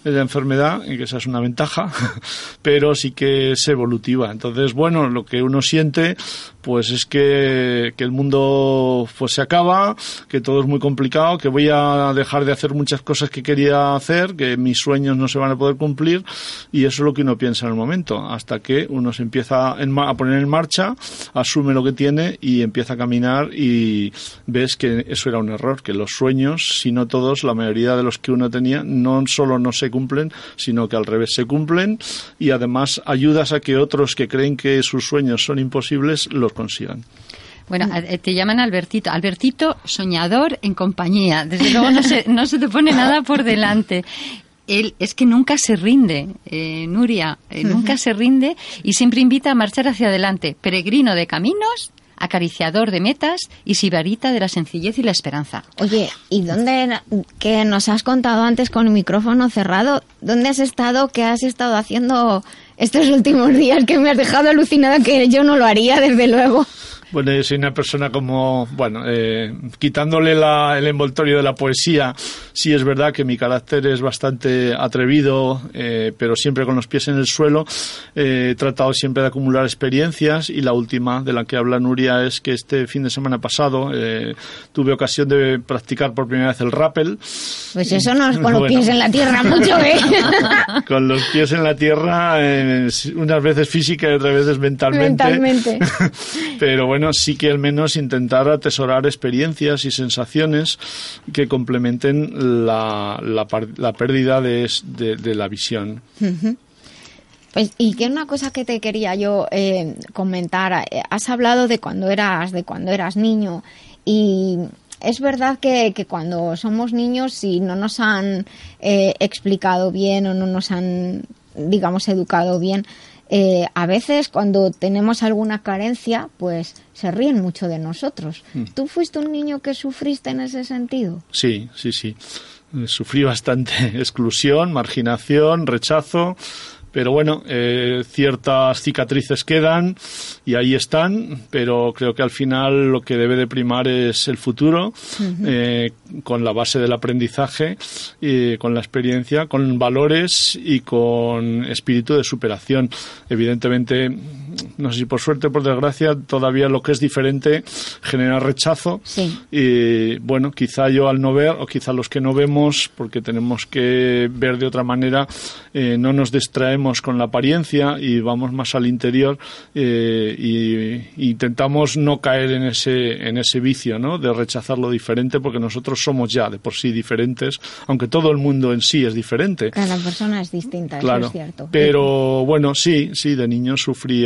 la enfermedad, que esa es una ventaja, pero sí que es evolutiva. Entonces, bueno, lo que uno siente pues es que, que el mundo pues se acaba, que todo es muy complicado, que voy a dejar de hacer muchas cosas que quería hacer, que mis sueños no se van a poder cumplir y eso es lo que uno piensa en el momento, hasta que uno se empieza a poner en marcha, asume lo que tiene y empieza a caminar y ves que eso era un error, que los sueños, si no todos, la mayoría de los que uno tenía, no solo no se cumplen, sino que al revés se cumplen y además ayudas a que otros que creen que sus sueños son imposibles los consigan. Bueno, te llaman Albertito. Albertito, soñador en compañía. Desde luego no se, no se te pone nada por delante. Él es que nunca se rinde, eh, Nuria, eh, uh -huh. nunca se rinde y siempre invita a marchar hacia adelante. Peregrino de caminos, acariciador de metas y sibarita de la sencillez y la esperanza. Oye, ¿y dónde, que nos has contado antes con el micrófono cerrado, dónde has estado, qué has estado haciendo estos últimos días que me has dejado alucinada que yo no lo haría, desde luego? Bueno, yo soy una persona como, bueno, eh, quitándole la, el envoltorio de la poesía, sí es verdad que mi carácter es bastante atrevido, eh, pero siempre con los pies en el suelo. Eh, he tratado siempre de acumular experiencias y la última de la que habla Nuria es que este fin de semana pasado eh, tuve ocasión de practicar por primera vez el rappel. Pues eso no es con los bueno. pies en la tierra mucho, ¿eh? con los pies en la tierra, unas veces física y otras veces mentalmente. Mentalmente. pero bueno, sí que al menos intentar atesorar experiencias y sensaciones que complementen la, la, la pérdida de, de, la visión. Pues, y que una cosa que te quería yo eh, comentar, has hablado de cuando eras, de cuando eras niño y es verdad que, que, cuando somos niños, si no nos han eh, explicado bien o no nos han, digamos, educado bien, eh, a veces cuando tenemos alguna carencia, pues se ríen mucho de nosotros. Mm. ¿Tú fuiste un niño que sufriste en ese sentido? Sí, sí, sí. Sufrí bastante exclusión, marginación, rechazo, pero bueno, eh, ciertas cicatrices quedan y ahí están, pero creo que al final lo que debe de primar es el futuro, uh -huh. eh, con la base del aprendizaje, y con la experiencia, con valores y con espíritu de superación. Evidentemente, no sé si por suerte o por desgracia, todavía lo que es diferente genera rechazo. Sí. Y bueno, quizá yo al no ver, o quizá los que no vemos, porque tenemos que ver de otra manera, eh, no nos distraemos con la apariencia y vamos más al interior eh, y, y, intentamos no caer en ese, en ese vicio ¿no? de rechazar lo diferente porque nosotros somos ya de por sí diferentes, aunque todo el mundo en sí es diferente. Cada persona es distinta, claro, eso es cierto. Pero bueno, sí, sí, de niño sufrí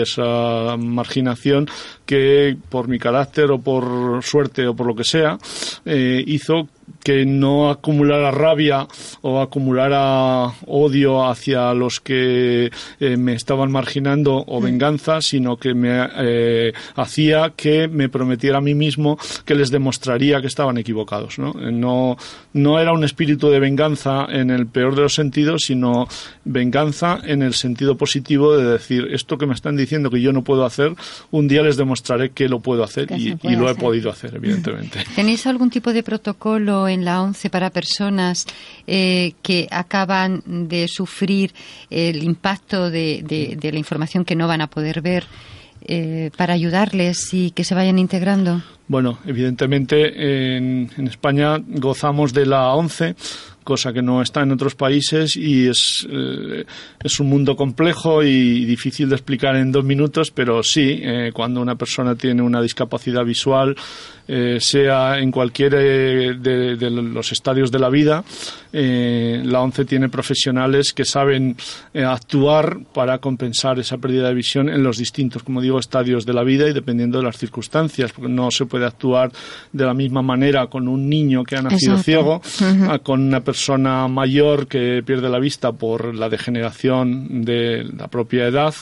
marginación que por mi carácter o por suerte o por lo que sea, eh, hizo que no acumulara rabia o acumulara odio hacia los que eh, me estaban marginando o venganza, sino que me eh, hacía que me prometiera a mí mismo que les demostraría que estaban equivocados. ¿no? Eh, no, no era un espíritu de venganza en el peor de los sentidos, sino venganza en el sentido positivo de decir esto que me están diciendo que yo no puedo hacer, un día les demostraré que lo puedo hacer y, lo he podido hacer, evidentemente. ¿Tenéis algún tipo de protocolo en la ONCE para personas eh, que acaban de sufrir el impacto de, la información que no van a poder ver eh, para ayudarles y que se vayan integrando? Bueno, evidentemente en, España gozamos de la 11, cosa que no está en otros países y es, eh, es un mundo complejo y difícil de explicar en dos minutos, pero sí, eh, cuando una persona tiene una discapacidad visual, eh, sea en cualquier eh, de, de los estadios de la vida, la ONCE tiene profesionales que saben actuar para compensar esa pérdida de visión en los distintos, como digo, estadios de la vida y dependiendo de las circunstancias, no se puede actuar de la misma manera con un niño que ha nacido Exacto. ciego, a con una persona mayor que pierde la vista por la degeneración de la propia edad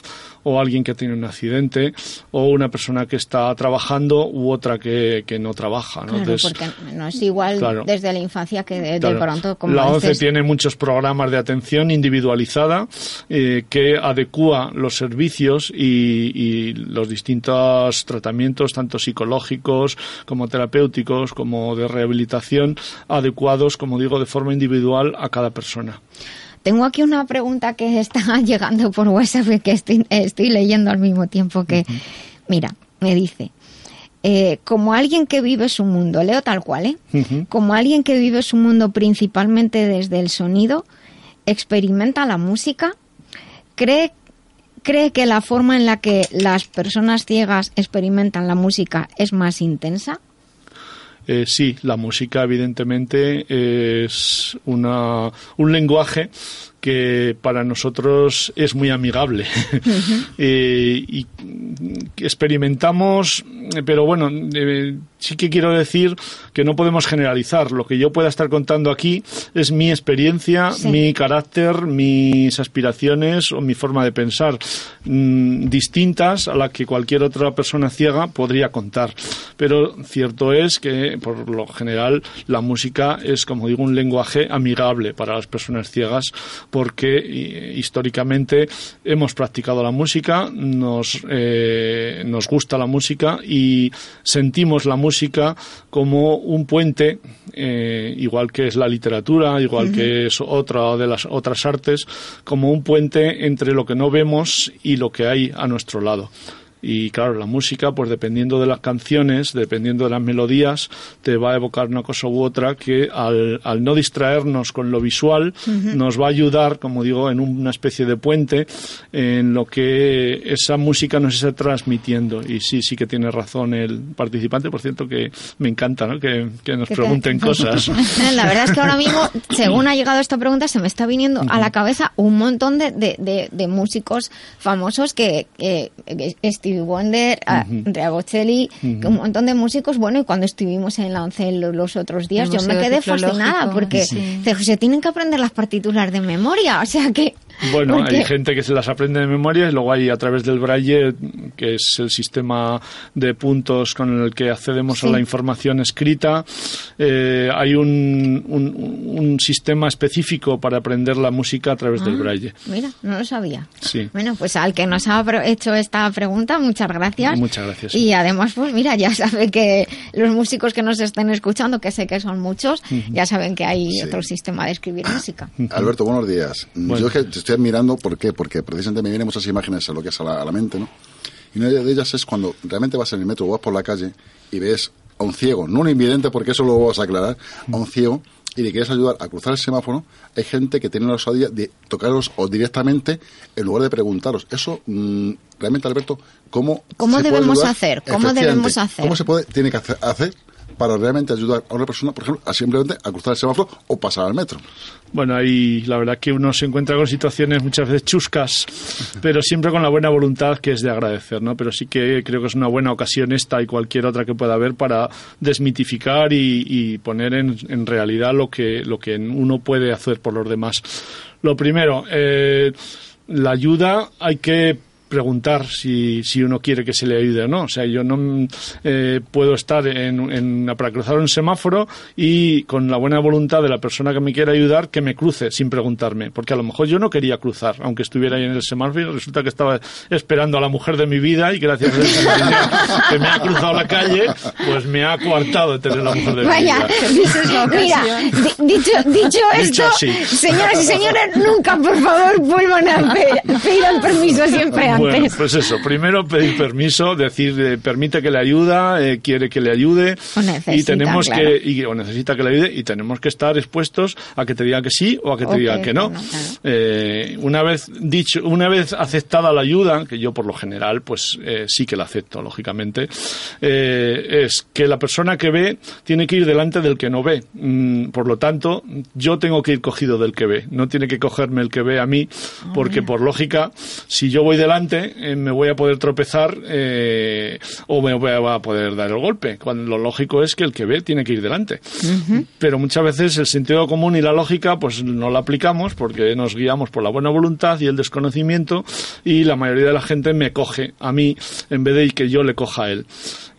o alguien que tiene un accidente o una persona que está trabajando u otra que, que no trabaja. ¿no? Claro, Entonces, porque no es igual claro. desde la infancia que de, pronto, como la ONCE dices, tiene muchos programas de atención individualizada eh, que adecúa los servicios y, y los distintos tratamientos, tanto psicológicos como terapéuticos, como de rehabilitación, adecuados, como digo, de forma individual a cada persona. Tengo aquí una pregunta que está llegando por WhatsApp y que estoy, estoy leyendo al mismo tiempo que, mira, me dice, eh, como alguien que vive su mundo, leo tal cual, ¿eh? Como alguien que vive su mundo principalmente desde el sonido, experimenta la música, cree, cree que la forma en la que las personas ciegas experimentan la música es más intensa. Eh, sí, la música evidentemente es una, un lenguaje que para nosotros es muy amigable Eh, y experimentamos, pero bueno, eh, sí que quiero decir que no podemos generalizar. Lo que yo pueda estar contando aquí es mi experiencia, Sí. mi carácter, mis aspiraciones o mi forma de pensar, mm, distintas a la que cualquier otra persona ciega podría contar. Pero cierto es que, por lo general, la música es, como digo, un lenguaje amigable para las personas ciegas porque eh, históricamente hemos practicado la música, nos, eh, nos gusta la música y sentimos la música como un puente, eh, igual que es la literatura, igual que es otra de las otras artes, como un puente entre lo que no vemos y lo que hay a nuestro lado. Y claro, la música, pues dependiendo de las canciones, dependiendo de las melodías, te va a evocar una cosa u otra que al, al no distraernos con lo visual, nos va a ayudar, como digo, en una especie de puente en lo que esa música nos está transmitiendo. Y sí, sí que tiene razón el participante, por cierto, que me encanta ¿no? que, que nos pregunten cosas. La verdad es que ahora mismo, según ha llegado esta pregunta, se me está viniendo a la cabeza un montón de, de, de- de músicos famosos que, que- que Stevie Wonder, a- Ujú. Andrea Bocelli, que un montón de músicos. Bueno, y cuando estuvimos en la ONCE lo- los otros días, El yo me quedé fascinada porque sí. se, se tienen que aprender las partituras de memoria. O sea que. Bueno, hay gente que se las aprende de memoria y luego hay a través del braille, que es el sistema de puntos con el que accedemos Sí. a la información escrita. eh, hay un, un, un sistema específico para aprender la música a través del Ah, braille. Mira, no lo sabía. Sí. Bueno, pues al que nos ha hecho esta pregunta, muchas gracias. Muchas gracias. Y además, pues mira, ya sabe que los músicos que nos estén escuchando, que sé que son muchos, ya saben que hay Sí. otro sistema de escribir música. Alberto, buenos días. Bueno. Yo es que te estoy admirando, ¿por qué? Porque precisamente me vienen muchas imágenes a lo que es a la, a la mente, ¿no? Y una de ellas es cuando realmente vas en el metro o vas por la calle y ves a un ciego, no un invidente, porque eso lo vas a aclarar, a un ciego y le quieres ayudar a cruzar el semáforo, hay gente que tiene la osadía de tocaros o directamente en lugar de preguntaros. Eso, mm, realmente, Alberto, ¿cómo ¿Cómo se puede debemos ayudar? hacer? ¿Cómo debemos hacer? ¿Cómo se puede, tiene que hacer para realmente ayudar a una persona, por ejemplo, a simplemente a cruzar el semáforo o pasar al metro. Bueno, ahí la verdad que uno se encuentra con situaciones muchas veces chuscas, pero siempre con la buena voluntad que es de agradecer, ¿no? Pero sí que creo que es una buena ocasión esta y cualquier otra que pueda haber para desmitificar y, y poner en, en realidad lo que, lo que uno puede hacer por los demás. Lo primero, eh, la ayuda hay que preguntar si, si uno quiere que se le ayude o no. O sea, yo no eh, puedo estar en, en- para cruzar un semáforo y con la buena voluntad de la persona que me quiera ayudar que me cruce sin preguntarme. Porque a lo mejor yo no quería cruzar, aunque estuviera ahí en el semáforo y resulta que estaba esperando a la mujer de mi vida y gracias a señor que me ha cruzado la calle, pues me ha coartado de tener la mujer de mi Vaya, vida. mira, di- dicho, dicho Dicho esto, señoras y señores, nunca, por favor, vuelvan a pe- pedir el permiso siempre Bueno, pues eso, primero pedir permiso, decir eh, permite que le ayuda, eh, quiere que le ayude O necesita, y tenemos claro. que y, o necesita que le ayude y tenemos que estar expuestos a que te diga que sí o a que te O diga que no. claro. Eh, una vez dicho, una vez aceptada la ayuda, que yo por lo general pues eh, sí que la acepto lógicamente, eh, es que la persona que ve tiene que ir delante del que no ve. Mm, por lo tanto, yo tengo que ir cogido del que ve, no tiene que cogerme el que ve a mí, porque por lógica, si yo voy delante, eh, me voy a poder tropezar eh, o me voy a poder dar el golpe. Cuando lo lógico es que el que ve tiene que ir delante. Pero muchas veces el sentido común y la lógica pues no la aplicamos porque nos guiamos por la buena voluntad y el desconocimiento y la mayoría de la gente me coge a mí en vez de que yo le coja a él.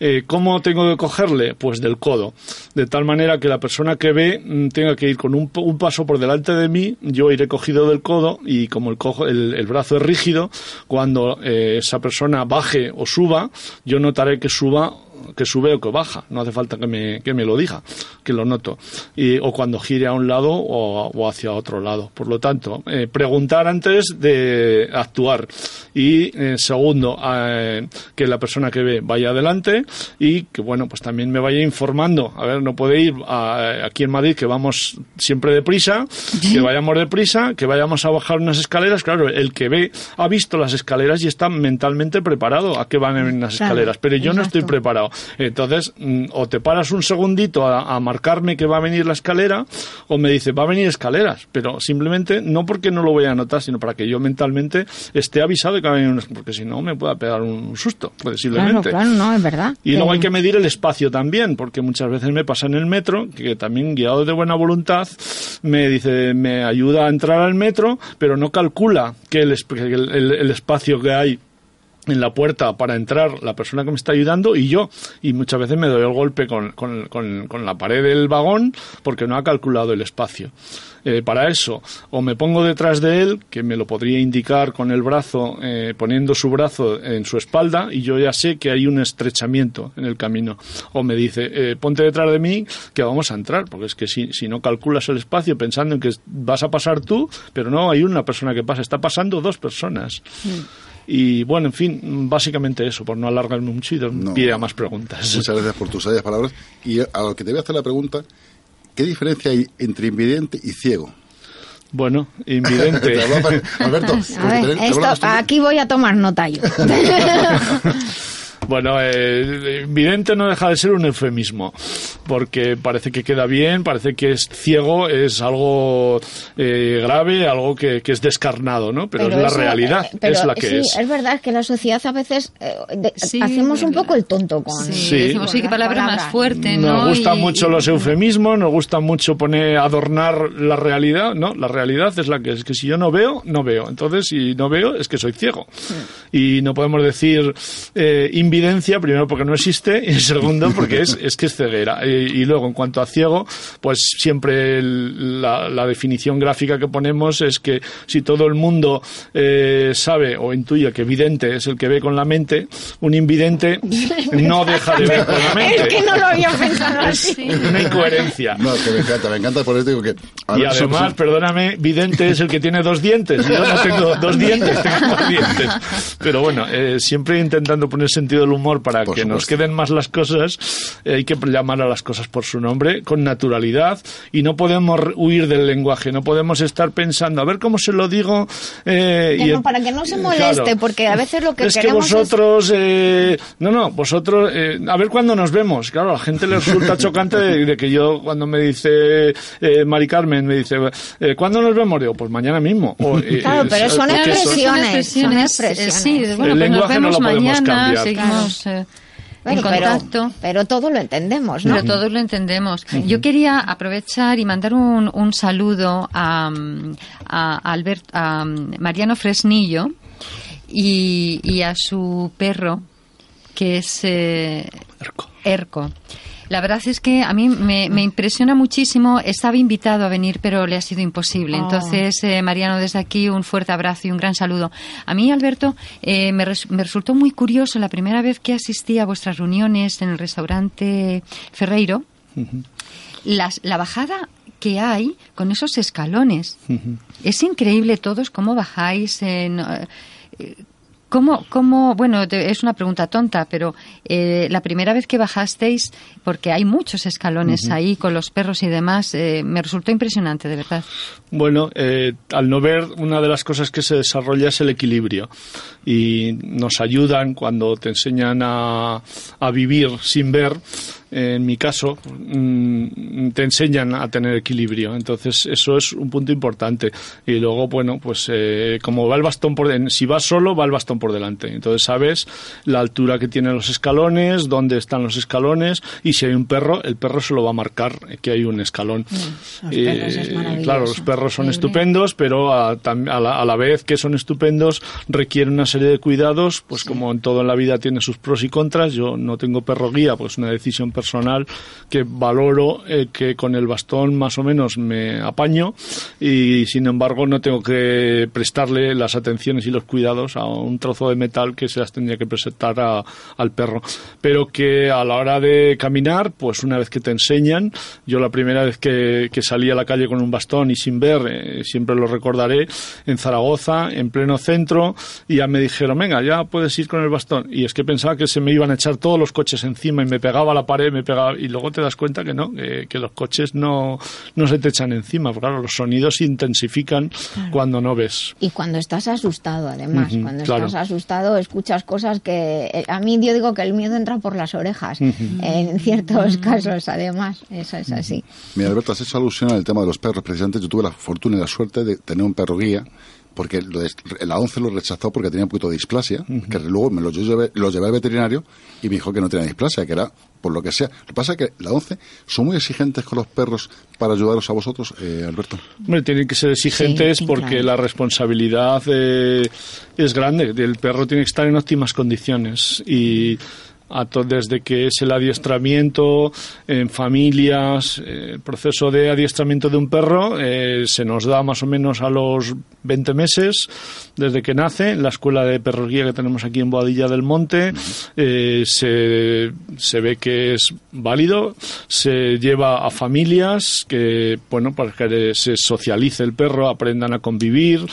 Eh, ¿Cómo tengo que cogerle? Pues del codo. De tal manera que la persona que ve mm, tenga que ir con un, un paso por delante de mí, yo iré cogido del codo y como el, cojo, el, el brazo es rígido, cuando eh, esa persona baje o suba, yo notaré que suba que sube o que baja, no hace falta que me, que me lo diga, que lo noto, y, o cuando gire a un lado o, o hacia otro lado. Por lo tanto, eh, preguntar antes de actuar y eh, segundo, eh, que la persona que ve vaya adelante y que bueno, pues también me vaya informando. A ver, no puede ir a- aquí en Madrid que vamos siempre deprisa, que vayamos deprisa, que vayamos a bajar unas escaleras. Claro, el que ve ha visto las escaleras y está mentalmente preparado a que van en las Claro, escaleras, pero yo no estoy exacto. Entonces, mm, o te paras un segundito a, a marcarme que va a venir la escalera, o me dice, va a venir escaleras, pero simplemente no porque no lo voy a notar, sino para que yo mentalmente esté avisado de que va a venir una porque si no me pueda pegar un susto, Claro, posiblemente. claro, no, es verdad. Y luego Eh, hay que medir el espacio también, porque muchas veces me pasa en el metro, que también guiado de buena voluntad, me dice, me ayuda a entrar al metro, pero no calcula que el- el espacio que hay en la puerta para entrar la persona que me está ayudando y yo. Y muchas veces me doy el golpe con, con- con- la pared del vagón porque no ha calculado el espacio. Eh, para eso, o me pongo detrás de él, que me lo podría indicar con el brazo, eh, poniendo su brazo en su espalda, y yo ya sé que hay un estrechamiento en el camino. O me dice, eh, ponte detrás de mí, que vamos a entrar, porque es que si, si no calculas el espacio pensando en que vas a pasar tú, pero no hay una persona que pasa, está pasando dos personas. Y bueno, en fin, básicamente eso, por no alargarme mucho y dar No. pie a más preguntas. Muchas gracias por tus sabias palabras. Y a lo que te voy a hacer la pregunta, ¿qué diferencia hay entre invidente y ciego? Bueno, invidente. Alberto, A ver, esto, aquí voy a tomar nota yo. Bueno, eh, vidente no deja de ser un eufemismo, porque parece que queda bien, parece que es ciego, es algo eh, grave, algo que, que es descarnado, ¿no? Pero, es la eso, realidad, eh, pero es la que sí, es. verdad que la sociedad a veces eh, de- Sí, hacemos un poco el tonto con... Sí, Sí. decimos, sí, las palabra más fuerte, ¿no? Nos gustan Y- mucho y- los eufemismos, nos gusta mucho poner adornar la realidad, ¿no? La realidad es la que es que si yo no veo, no veo. Entonces, si no veo, es que soy ciego. Y no podemos decir eh, invidencia, primero porque no existe, y segundo porque es, es que es ceguera. Eh, y luego, en cuanto a ciego, pues siempre el- la, la definición gráfica que ponemos es que si todo el mundo eh, sabe o intuye que vidente es el que ve con la mente, un invidente no deja de ver con la mente. Es que no lo había pensado Es así. una incoherencia. No, que me encanta, me encanta por eso digo que... a Y ver, además, son- perdóname, vidente es el que tiene dos dientes. Yo no tengo dos dientes, tengo dos dientes. Pero bueno, eh, siempre intentando poner sentido del humor para que nos queden más las cosas, eh, hay que llamar a las cosas por su nombre, con naturalidad, y no podemos huir del lenguaje, no podemos estar pensando, a ver cómo se lo digo. Eh, y para que no se moleste, porque a veces lo que es que vosotros, no, no, vosotros, a ver cuándo nos vemos. Claro, a la gente le resulta chocante de, que yo, cuando me dice Mari Carmen, me dice, ¿cuándo nos vemos? Digo, pues mañana mismo. claro, pero son expresiones, son expresiones. Sí, bueno, pues nos vemos mañana, Eh, en contacto. Pero, todo lo entendemos, ¿no? Pero todo lo entendemos. Yo quería aprovechar y mandar un, un saludo a, a, Albert, a Mariano Fresnillo y, y a su perro, que es eh, Erco. La verdad es que a mí me, impresiona muchísimo. Estaba invitado a venir, pero le ha sido imposible. Ah. Entonces, eh, Mariano, desde aquí un fuerte abrazo y un gran saludo. A mí, Alberto, eh, me, resultó muy curioso la primera vez que asistí a vuestras reuniones en el restaurante Ferreiro. la bajada que hay con esos escalones. Es increíble todos cómo bajáis. En, eh, ¿Cómo, cómo, bueno, es una pregunta tonta, pero eh, la primera vez que bajasteis, porque hay muchos escalones ahí con los perros y demás, eh, me resultó impresionante, de verdad. Bueno, eh, al no ver, una de las cosas que se desarrolla es el equilibrio y nos ayudan cuando te enseñan a, a vivir sin ver en mi caso, mm, te enseñan a tener equilibrio. Entonces, eso es un punto importante. Y luego, bueno, pues eh, como va el bastón por si vas solo, va el bastón por delante. Entonces, sabes la altura que tienen los escalones, dónde están los escalones, y si hay un perro, el perro se lo va a marcar que hay un escalón. Mm, claro, los perros son estupendos, pero a, la, vez que son estupendos, requieren una serie de cuidados, pues como en todo en la vida tiene sus pros y contras. Yo no tengo perro guía, pues una decisión personal que valoro eh, que con el bastón más o menos me apaño y sin embargo no tengo que prestarle las atenciones y los cuidados a un trozo de metal que se las tendría que presentar al perro. Pero que a la hora de caminar, pues una vez que te enseñan, yo la primera vez que, salí a la calle con un bastón y sin ver, eh, siempre lo recordaré, en Zaragoza, en pleno centro, y ya me dijeron, venga, ya puedes ir con el bastón. Y es que pensaba que se me iban a echar todos los coches encima y me pegaba a la pared me pegaba, y luego te das cuenta que no, que, los coches no, no se te echan encima, porque claro, los sonidos se intensifican cuando no ves. Y cuando estás asustado, además, cuando estás asustado escuchas cosas que eh, a mí yo digo que el miedo entra por las orejas, en ciertos casos, además, eso es así. Mira, Alberto, has hecho alusión al tema de los perros, precisamente yo tuve la fortuna y la suerte de tener un perro guía porque la ONCE lo rechazó porque tenía un poquito de displasia, que luego me lo llevé, lo llevé al veterinario y me dijo que no tenía displasia, que era por lo que sea. Lo que pasa es que la ONCE son muy exigentes con los perros para ayudaros a vosotros, eh, Alberto. Hombre, tienen que ser exigentes porque la responsabilidad eh, es grande. El perro tiene que estar en óptimas condiciones y desde que es el adiestramiento en familias, eh, el proceso de adiestramiento de un perro eh, se nos da más o menos a los 20 meses desde que nace en la escuela de perroguía que tenemos aquí en Boadilla del Monte. Eh, se, se ve que es válido, se lleva a familias que, bueno, para que se socialice el perro, aprendan a convivir,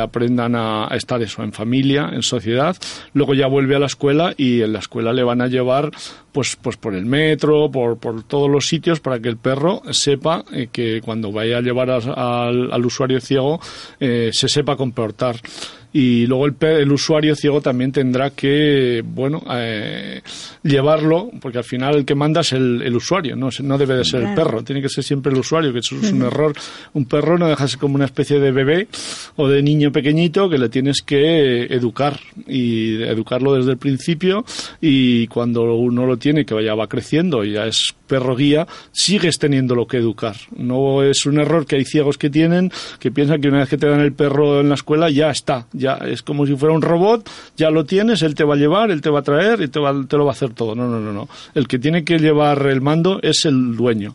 aprendan a, a estar eso en familia, en sociedad. Luego ya vuelve a la escuela y en la escuela le van a llevar pues, pues por el metro, por, por todos los sitios, para que el perro sepa eh, que cuando vaya a llevar al, usuario ciego eh, se sepa comportar y luego el, el usuario ciego también tendrá que, bueno, eh, llevarlo, porque al final el que manda es el, el usuario, no, no debe de ser el perro, tiene que ser siempre el usuario, que eso es un error. Un perro no deja de ser como una especie de bebé o de niño pequeñito que le tienes que educar y educarlo desde el principio y cuando uno lo tiene, que vaya va creciendo y ya es perro guía, sigues teniendo lo que educar. No es un error que hay ciegos que tienen, que piensan que una vez que te dan el perro en la escuela ya está, ya es como si fuera un robot, ya lo tienes, él te va a llevar, él te va a traer y te, va, te lo va a hacer todo. No, no, no, no. El que tiene que llevar el mando es el dueño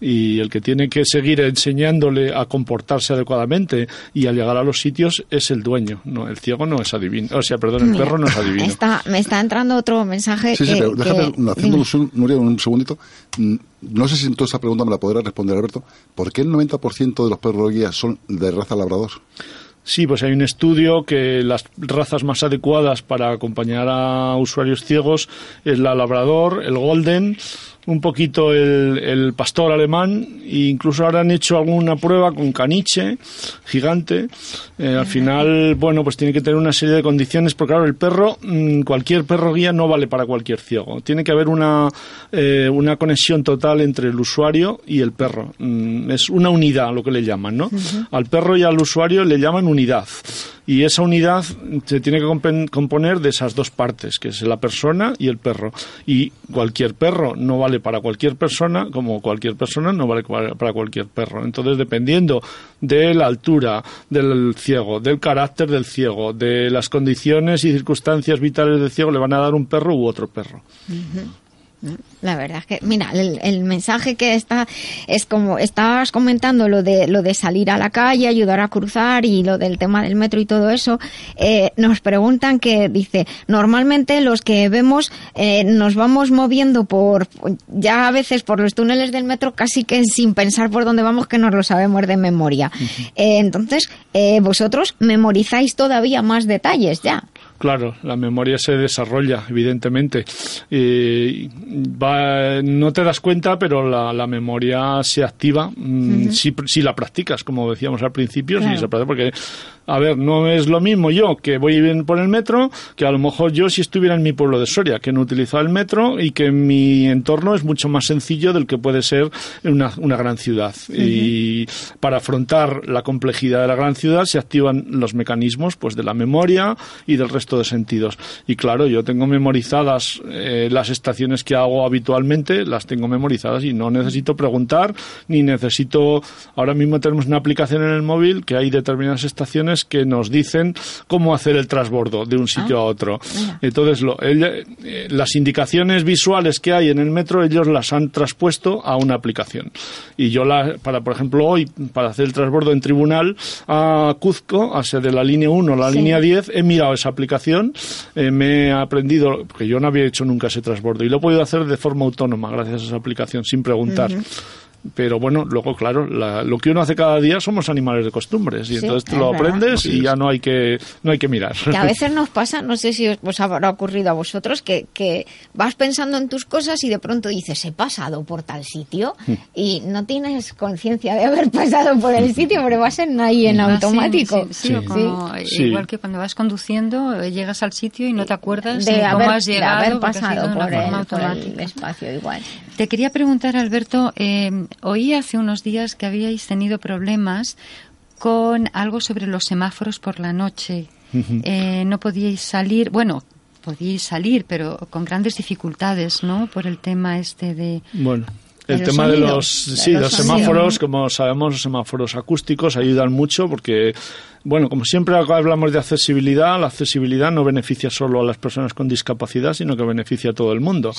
y el que tiene que seguir enseñándole a comportarse adecuadamente y a llegar a los sitios es el dueño. No, el ciego no es adivino. O sea, perdón, el perro no es adivino. Está, me está entrando otro mensaje. Sí, sí, pero déjame, haciendo Nuria, un segundito. Mm, no sé si en toda esa pregunta me la podrá responder Alberto. ¿Por qué el 90% de los perros guías son de raza labrador? Sí, pues hay un estudio que las razas más adecuadas para acompañar a usuarios ciegos es la labrador, el golden, un poquito el, el pastor alemán e incluso ahora han hecho alguna prueba con caniche gigante. Eh, al final, bueno, pues tiene que tener una serie de condiciones, porque claro, el perro, mm, cualquier perro guía no vale para cualquier ciego. Tiene que haber una, eh, una conexión total entre el usuario y el perro. Mm, es una unidad lo que le llaman, ¿no? Al perro y al usuario le llaman unidad. Y esa unidad se tiene que componer de esas dos partes, que es la persona y el perro. Y cualquier perro no vale para cualquier persona, como cualquier persona no vale para cualquier perro. Entonces, dependiendo de la altura del ciego, del carácter del ciego, de las condiciones y circunstancias vitales del ciego, le van a dar un perro u otro perro. La verdad es que, mira, el, el mensaje que está es como estabas comentando lo de lo de salir a la calle, ayudar a cruzar y lo del tema del metro y todo eso. eh, nos preguntan que dice normalmente los que vemos eh, nos vamos moviendo por ya a veces por los túneles del metro casi que sin pensar por dónde vamos que nos lo sabemos de memoria. Eh, entonces vosotros memorizáis todavía más detalles ya. Claro, la memoria se desarrolla, evidentemente. Va- no te das cuenta, pero la, la memoria se activa mm, si, si la practicas, como decíamos al principio. Claro. Si se practica, porque, a ver, no es lo mismo yo que voy bien por el metro que a lo mejor yo si estuviera en mi pueblo de Soria, que no utilizo el metro y que mi entorno es mucho más sencillo del que puede ser una, una gran ciudad. Y para afrontar la complejidad de la gran ciudad se activan los mecanismos pues de la memoria y del resto de sentidos. Y claro, yo tengo memorizadas eh, las estaciones que hago habitualmente, las tengo memorizadas y no necesito preguntar ni necesito. Ahora mismo tenemos una aplicación en el móvil que hay determinadas estaciones que nos dicen cómo hacer el transbordo de un sitio a otro. Entonces, lo- ella- eh, las indicaciones visuales que hay en el metro, ellos las han traspuesto a una aplicación. Y yo, la, para, por ejemplo, hoy, para hacer el transbordo en tribunal a Cuzco, sea, de la línea 1 a la Sí. línea 10, he mirado esa aplicación, eh, me he aprendido, porque yo no había hecho nunca ese transbordo, y lo he podido hacer de forma autónoma gracias a esa aplicación, sin preguntar. Pero bueno, luego, claro, la- lo que uno hace cada día somos animales de costumbres, y Sí, entonces te lo verdad. aprendes y ya no hay que, no hay que mirar. Que a veces nos pasa, no sé si os, os habrá ocurrido a vosotros, que, que vas pensando en tus cosas y de pronto dices, he pasado por tal sitio y no tienes conciencia de haber pasado por el sitio, pero vas en ahí en Ah, sí, automático. Sí, como, Sí. igual que cuando vas conduciendo, eh, llegas al sitio y no te acuerdas De haber- cómo has de pasado por el- por espacio igual. Te quería preguntar, Alberto, eh, oí hace unos días que habíais tenido problemas con algo sobre los semáforos por la noche. Eh, no podíais salir, bueno, podíais salir, pero con grandes dificultades, ¿no? Por el tema este de... Bueno. El tema de los, de sí, los semáforos, como sabemos, los semáforos acústicos ayudan mucho porque, bueno, como siempre hablamos de accesibilidad, la accesibilidad no beneficia solo a las personas con discapacidad, sino que beneficia a todo el mundo.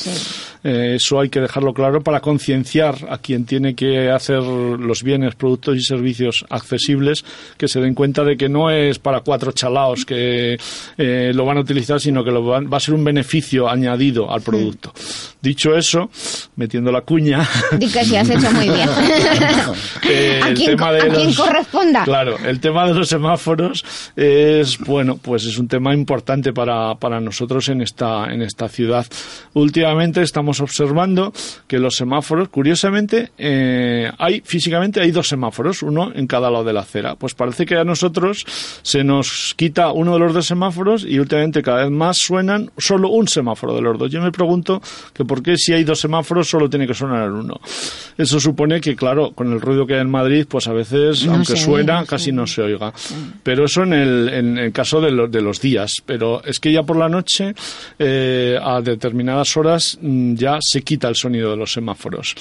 Eh, eso hay que dejarlo claro para concienciar a quien tiene que hacer los bienes, productos y servicios accesibles, que se den cuenta de que no es para cuatro chalaos que eh, lo van a utilizar, sino que lo van- va a ser un beneficio añadido al producto. Dicho eso, metiendo la cuña, Di que sí, has hecho muy bien. eh, a quien, tema de a quien corresponda. Claro, el tema de los semáforos es, bueno, pues es un tema importante para, para nosotros en esta, en esta ciudad. Últimamente estamos observando que los semáforos, curiosamente, eh, hay, físicamente hay dos semáforos, uno en cada lado de la acera. Pues parece que a nosotros se nos quita uno de los dos semáforos y últimamente cada vez más suenan solo un semáforo de los dos. Yo me pregunto que por qué si hay dos semáforos solo tiene que sonar el uno. Eso supone que, claro, con el ruido que hay en Madrid, pues a veces, No aunque suena, casi no se oiga. Pero eso en el, en el caso de, los de los días. Pero es que ya por la noche, eh, a determinadas horas, mm, ya se quita el sonido de los semáforos.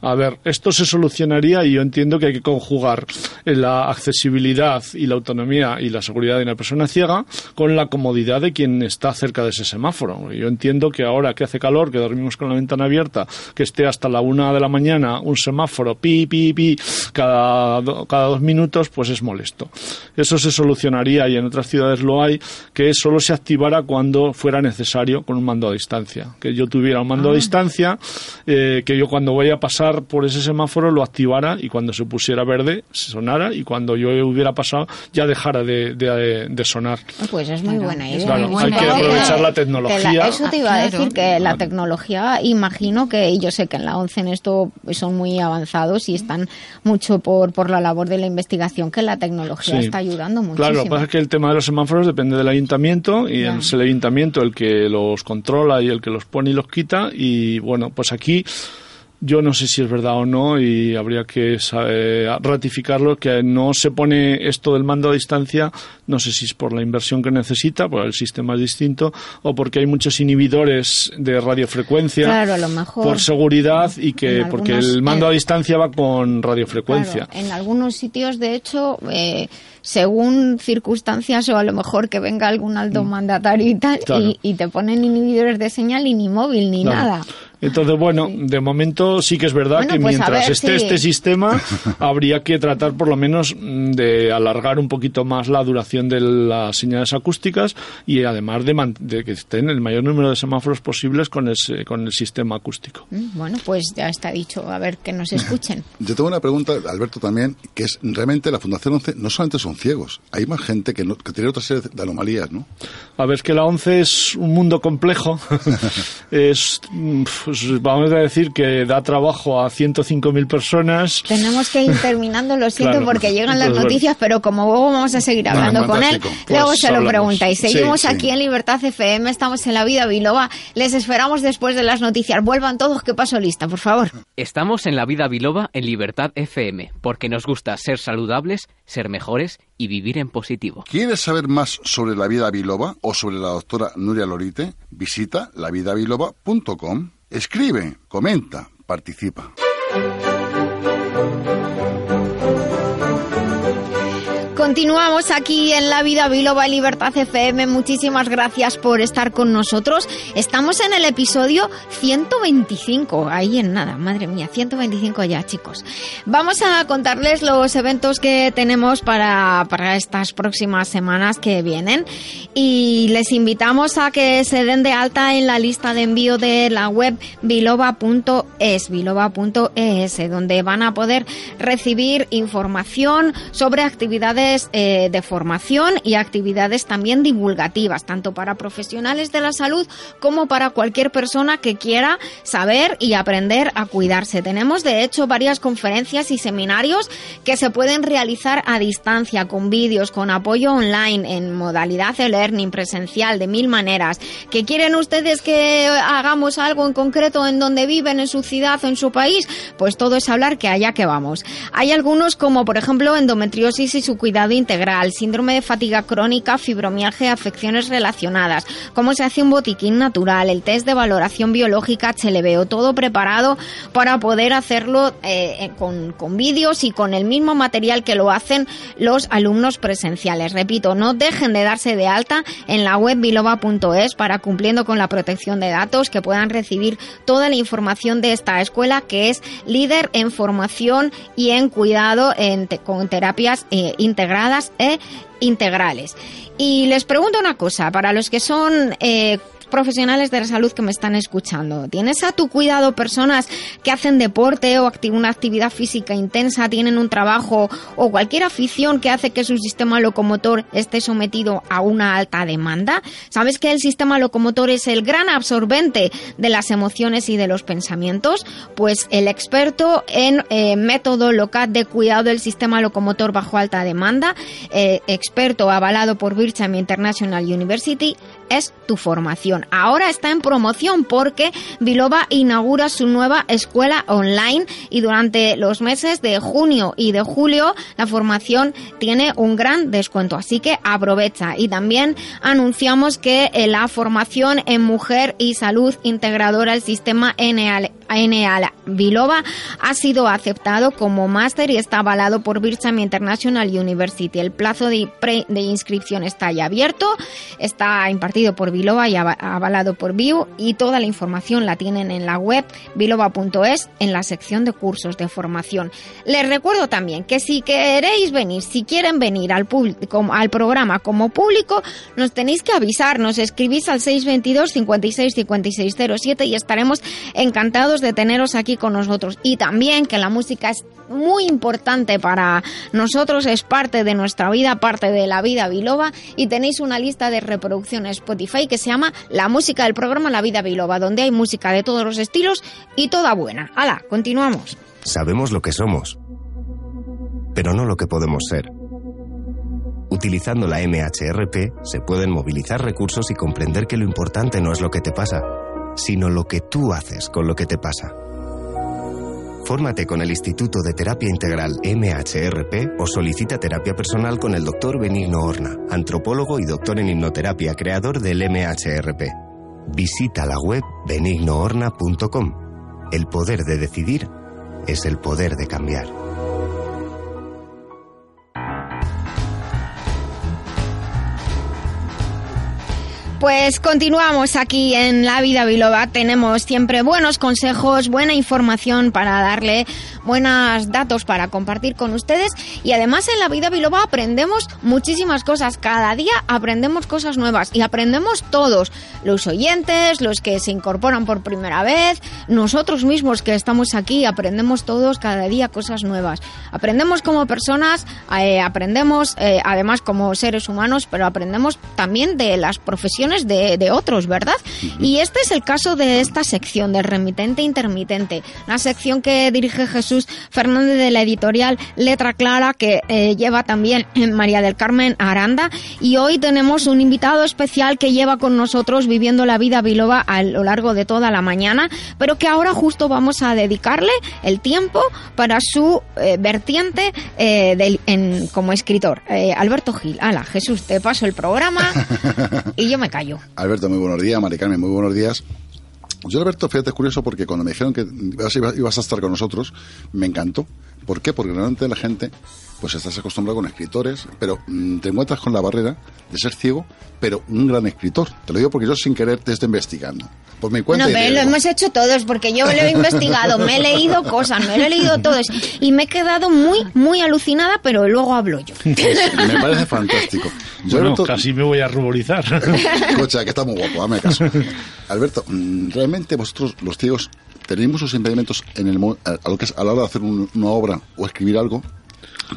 A ver, esto se solucionaría y yo entiendo que hay que conjugar la accesibilidad y la autonomía y la seguridad de una persona ciega con la comodidad de quien está cerca de ese semáforo. Yo entiendo que ahora que hace calor, que dormimos con la ventana abierta, que esté hasta la una de la mañana un semáforo pi, pi, pi, cada, cada dos minutos, pues es molesto. Eso se solucionaría y en otras ciudades lo hay, que solo se activara cuando fuera necesario con un mando a distancia. Que yo tuviera un mando a distancia, eh, que yo cuando voy a pasar por ese semáforo lo activara y cuando se pusiera verde sonara y cuando yo hubiera pasado ya dejara de, de- de sonar. Pues es muy buena idea. Claro, muy hay que aprovechar la tecnología. eso te iba a decir que la tecnología, imagino que, y yo sé que en la ONCE en esto son muy avanzados y están mucho por, por la labor de la investigación, que la tecnología Sí. está ayudando muchísimo. Claro, lo que pasa es que el tema de los semáforos depende del ayuntamiento y Ya. es el ayuntamiento el que los controla y el que los pone y los quita y bueno, pues aquí yo no sé si es verdad o no y habría que saber ratificarlo que no se pone esto del mando a distancia, no sé si es por la inversión que necesita, porque el sistema es distinto o porque hay muchos inhibidores de radiofrecuencia Claro, a lo mejor. por seguridad y que porque el mando a distancia va con radiofrecuencia. Claro, en algunos sitios, de hecho, eh, según circunstancias o a lo mejor que venga algún alto mandatario y tal, Mm. Claro. y, y te ponen inhibidores de señal y ni móvil ni Claro. nada. Entonces, bueno, de momento sí que es verdad Bueno, que pues mientras ver esté este sistema, habría que tratar por lo menos mm, de alargar un poquito más la duración de las señales acústicas y además de, man- de que estén el mayor número de semáforos posibles con, ese, con el sistema acústico. Mm, Bueno, pues ya está dicho. A ver, que nos escuchen. Yo tengo una pregunta, Alberto, también, que es realmente la Fundación 11 no solamente son ciegos, hay más gente que, no- que tiene otra serie de anomalías, ¿no? A ver, es que la ONCE es un mundo complejo. es, pues, vamos a decir que da trabajo a 105.000 personas. Tenemos que ir terminando, lo siento, Claro. porque llegan las noticias, pero como luego vamos a seguir Bueno, hablando con él, luego Pues se lo preguntáis. Sí, Seguimos sí. aquí en Libertad FM, estamos en la vida biloba. Les esperamos después de las noticias. Vuelvan todos, que paso lista, por favor. Estamos en la vida biloba en Libertad FM, porque nos gusta ser saludables, ser mejores y vivir en positivo. ¿Quieres saber más sobre la vida biloba o sobre la doctora Nuria Lorite? Visita lavidabiloba.com. Escribe, comenta, participa. Continuamos aquí en La Vida Biloba y Libertad FM. Muchísimas gracias por estar con nosotros. Estamos en el episodio 125. Ahí en nada, madre mía, 125 ya, chicos. Vamos a contarles los eventos que tenemos para, para estas próximas semanas que vienen. Y les invitamos a que se den de alta en la lista de envío de la web biloba.es, biloba.es, donde van a poder recibir información sobre actividades eh, de formación y actividades también divulgativas, tanto para profesionales de la salud como para cualquier persona que quiera saber y aprender a cuidarse. Tenemos, de hecho, varias conferencias y seminarios que se pueden realizar a distancia, con vídeos, con apoyo online, en modalidad de learning presencial, de mil maneras. ¿Que quieren ustedes que hagamos algo en concreto en donde viven, en su ciudad o en su país? Pues todo es hablar que allá que vamos. Hay algunos como, por ejemplo, endometriosis y su cuidado integral, síndrome de fatiga crónica, fibromialgia, afecciones relacionadas, cómo se hace un botiquín natural, el test de valoración biológica HLBO, todo preparado para poder hacerlo eh, eh, con, con vídeos y con el mismo material que lo hacen los alumnos presenciales. Repito, no dejen de darse de alta en la web biloba.es para cumpliendo con la protección de datos que puedan recibir toda la información de esta escuela que es líder en formación y en cuidado con terapias eh, e integrales. Y les pregunto una cosa, para los que son eh, profesionales de la salud que me están escuchando, ¿tienes a tu cuidado personas que hacen deporte o una actividad física intensa, tienen un trabajo o cualquier afición que hace que su sistema locomotor esté sometido a una alta demanda? ¿Sabes que el sistema locomotor es el gran absorbente de las emociones y de los pensamientos? Pues el experto en eh, método local de cuidado del sistema locomotor bajo alta demanda, eh, experto avalado por Bircham International University, es tu formación. Ahora está en promoción porque Biloba inaugura su nueva escuela online y durante los meses de junio y de julio la formación tiene un gran descuento, así que aprovecha. Y también anunciamos que eh, la formación en mujer y salud integradora al sistema NL Enea Biloba ha sido aceptado como máster y está avalado por Bircham International University. El plazo de, pre- de inscripción está ya abierto, está impartido por Biloba y ava- avalado por BIU y toda la información la tienen en la web biloba.es en la sección de cursos de formación. Les recuerdo también que si queréis venir, si quieren venir al, al programa como público, nos tenéis que avisar, nos escribís al 622 56 56 07 y estaremos encantados de teneros aquí con nosotros. Y también que la música es muy importante para nosotros, es parte de nuestra vida, parte de la vida biloba y tenéis una lista de reproducción Spotify que se llama La música del programa La vida biloba, donde hay música de todos los estilos y toda buena. Hala, continuamos. Sabemos lo que somos, pero no lo que podemos ser. Utilizando la MHRP se pueden movilizar recursos y comprender que lo importante no es lo que te pasa, sino lo que tú haces con lo que te pasa. Fórmate con el Instituto de Terapia Integral MHRP o solicita terapia personal con el doctor Benigno Horna, antropólogo y doctor en hipnoterapia, creador del MHRP. Visita la web benignohorna.com. El poder de decidir es el poder de cambiar. Pues continuamos aquí en La Vida Biloba. Tenemos siempre buenos consejos, buena información para darle, buenos datos para compartir con ustedes. Y además en La Vida Biloba aprendemos muchísimas cosas. Cada día aprendemos cosas nuevas y aprendemos todos. Los oyentes, los que se incorporan por primera vez, nosotros mismos que estamos aquí, aprendemos todos cada día cosas nuevas. Aprendemos como personas, eh, aprendemos eh, además como seres humanos, pero aprendemos también de las profesiones de, de otros, ¿verdad? Y este es el caso de esta sección del remitente intermitente, una sección que dirige Jesús Fernández de la editorial Letra Clara, que eh, lleva también eh, María del Carmen Aranda. Y hoy tenemos un invitado especial que lleva con nosotros viviendo la vida biloba a lo largo de toda la mañana, pero que ahora justo vamos a dedicarle el tiempo para su eh, vertiente eh, del- en- como escritor. Alberto Gil, ala, Jesús, te paso el programa y yo me callo. Alberto, muy buenos días. Mari Carmen, muy buenos días. Yo, Alberto, fíjate, es curioso porque cuando me dijeron que ibas, a estar con nosotros, me encantó. ¿Por qué? Porque realmente la gente, pues estás acostumbrado con escritores, pero mm, te encuentras con la barrera de ser ciego, pero un gran escritor. Te lo digo porque yo sin querer te estoy investigando. Por mi cuenta. No, pero lo hemos hecho todos porque yo lo he investigado, me he leído cosas, me lo he leído todos y me he quedado muy, muy alucinada, pero luego hablo yo. Me parece fantástico. Yo, Bueno, Alberto, casi me voy a ruborizar. Escucha, que está muy guapo, dame caso. Alberto, mm, realmente vosotros, los ciegos, tenéis muchos impedimentos en el, mo- a, a lo que es a la hora de hacer un- una obra o escribir algo.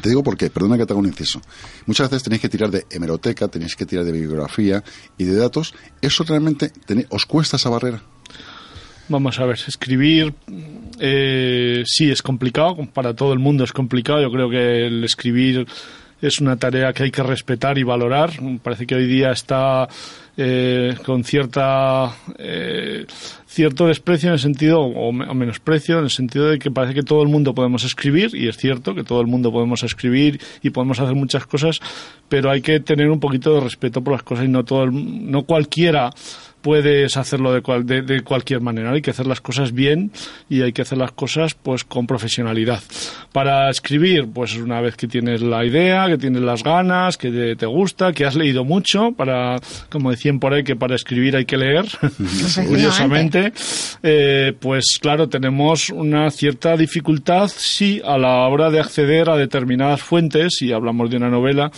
Te digo por qué, perdona que te haga un inciso. Muchas veces tenéis que tirar de hemeroteca, tenéis que tirar de bibliografía y de datos. ¿Eso realmente tenéis- os cuesta esa barrera? Vamos a ver, escribir eh, sí es complicado, para todo el mundo es complicado. Yo creo que el escribir es una tarea que hay que respetar y valorar. Parece que hoy día está eh, con cierta eh, cierto desprecio en el sentido o, me- o menosprecio en el sentido de que parece que todo el mundo podemos escribir y es cierto que todo el mundo podemos escribir y podemos hacer muchas cosas, pero hay que tener un poquito de respeto por las cosas y no todo el- no cualquiera puedes hacerlo de, cual- de, de cualquier manera. Hay que hacer las cosas bien y hay que hacer las cosas pues con profesionalidad. Para escribir, pues una vez que tienes la idea, que tienes las ganas, que te, te gusta, que has leído mucho, para, como decían por ahí, que para escribir hay que leer, curiosamente, eh, pues claro, tenemos una cierta dificultad, sí, a la hora de acceder a determinadas fuentes, si hablamos de una novela,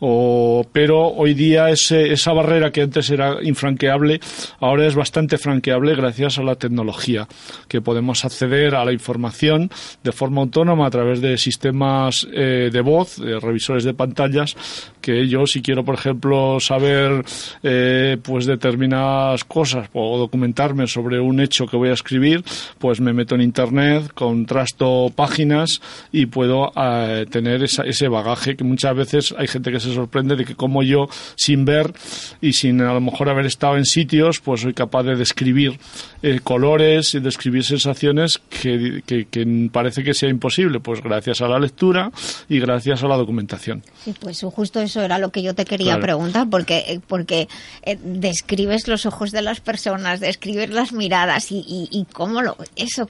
o, pero hoy día ese, esa barrera que antes era infranqueable, ahora es bastante franqueable gracias a la tecnología, que podemos acceder a la información de forma autónoma a través de sistemas eh, de voz, de revisores de pantallas, que yo si quiero, por ejemplo, saber eh, pues determinadas cosas o documentarme sobre un hecho que voy a escribir, pues me meto en internet, contrasto páginas y puedo eh, tener ese bagaje que muchas veces hay gente que se sorprende de que como yo, sin ver y sin a lo mejor haber estado en sitios pues soy capaz de describir eh, colores y describir sensaciones que, que, que parece que sea imposible, pues gracias a la lectura y gracias a la documentación. Sí, pues justo eso era lo que yo te quería Claro. preguntar, porque, eh, porque eh, describes los ojos de las personas, describes las miradas y, y, y cómo lo... Eso,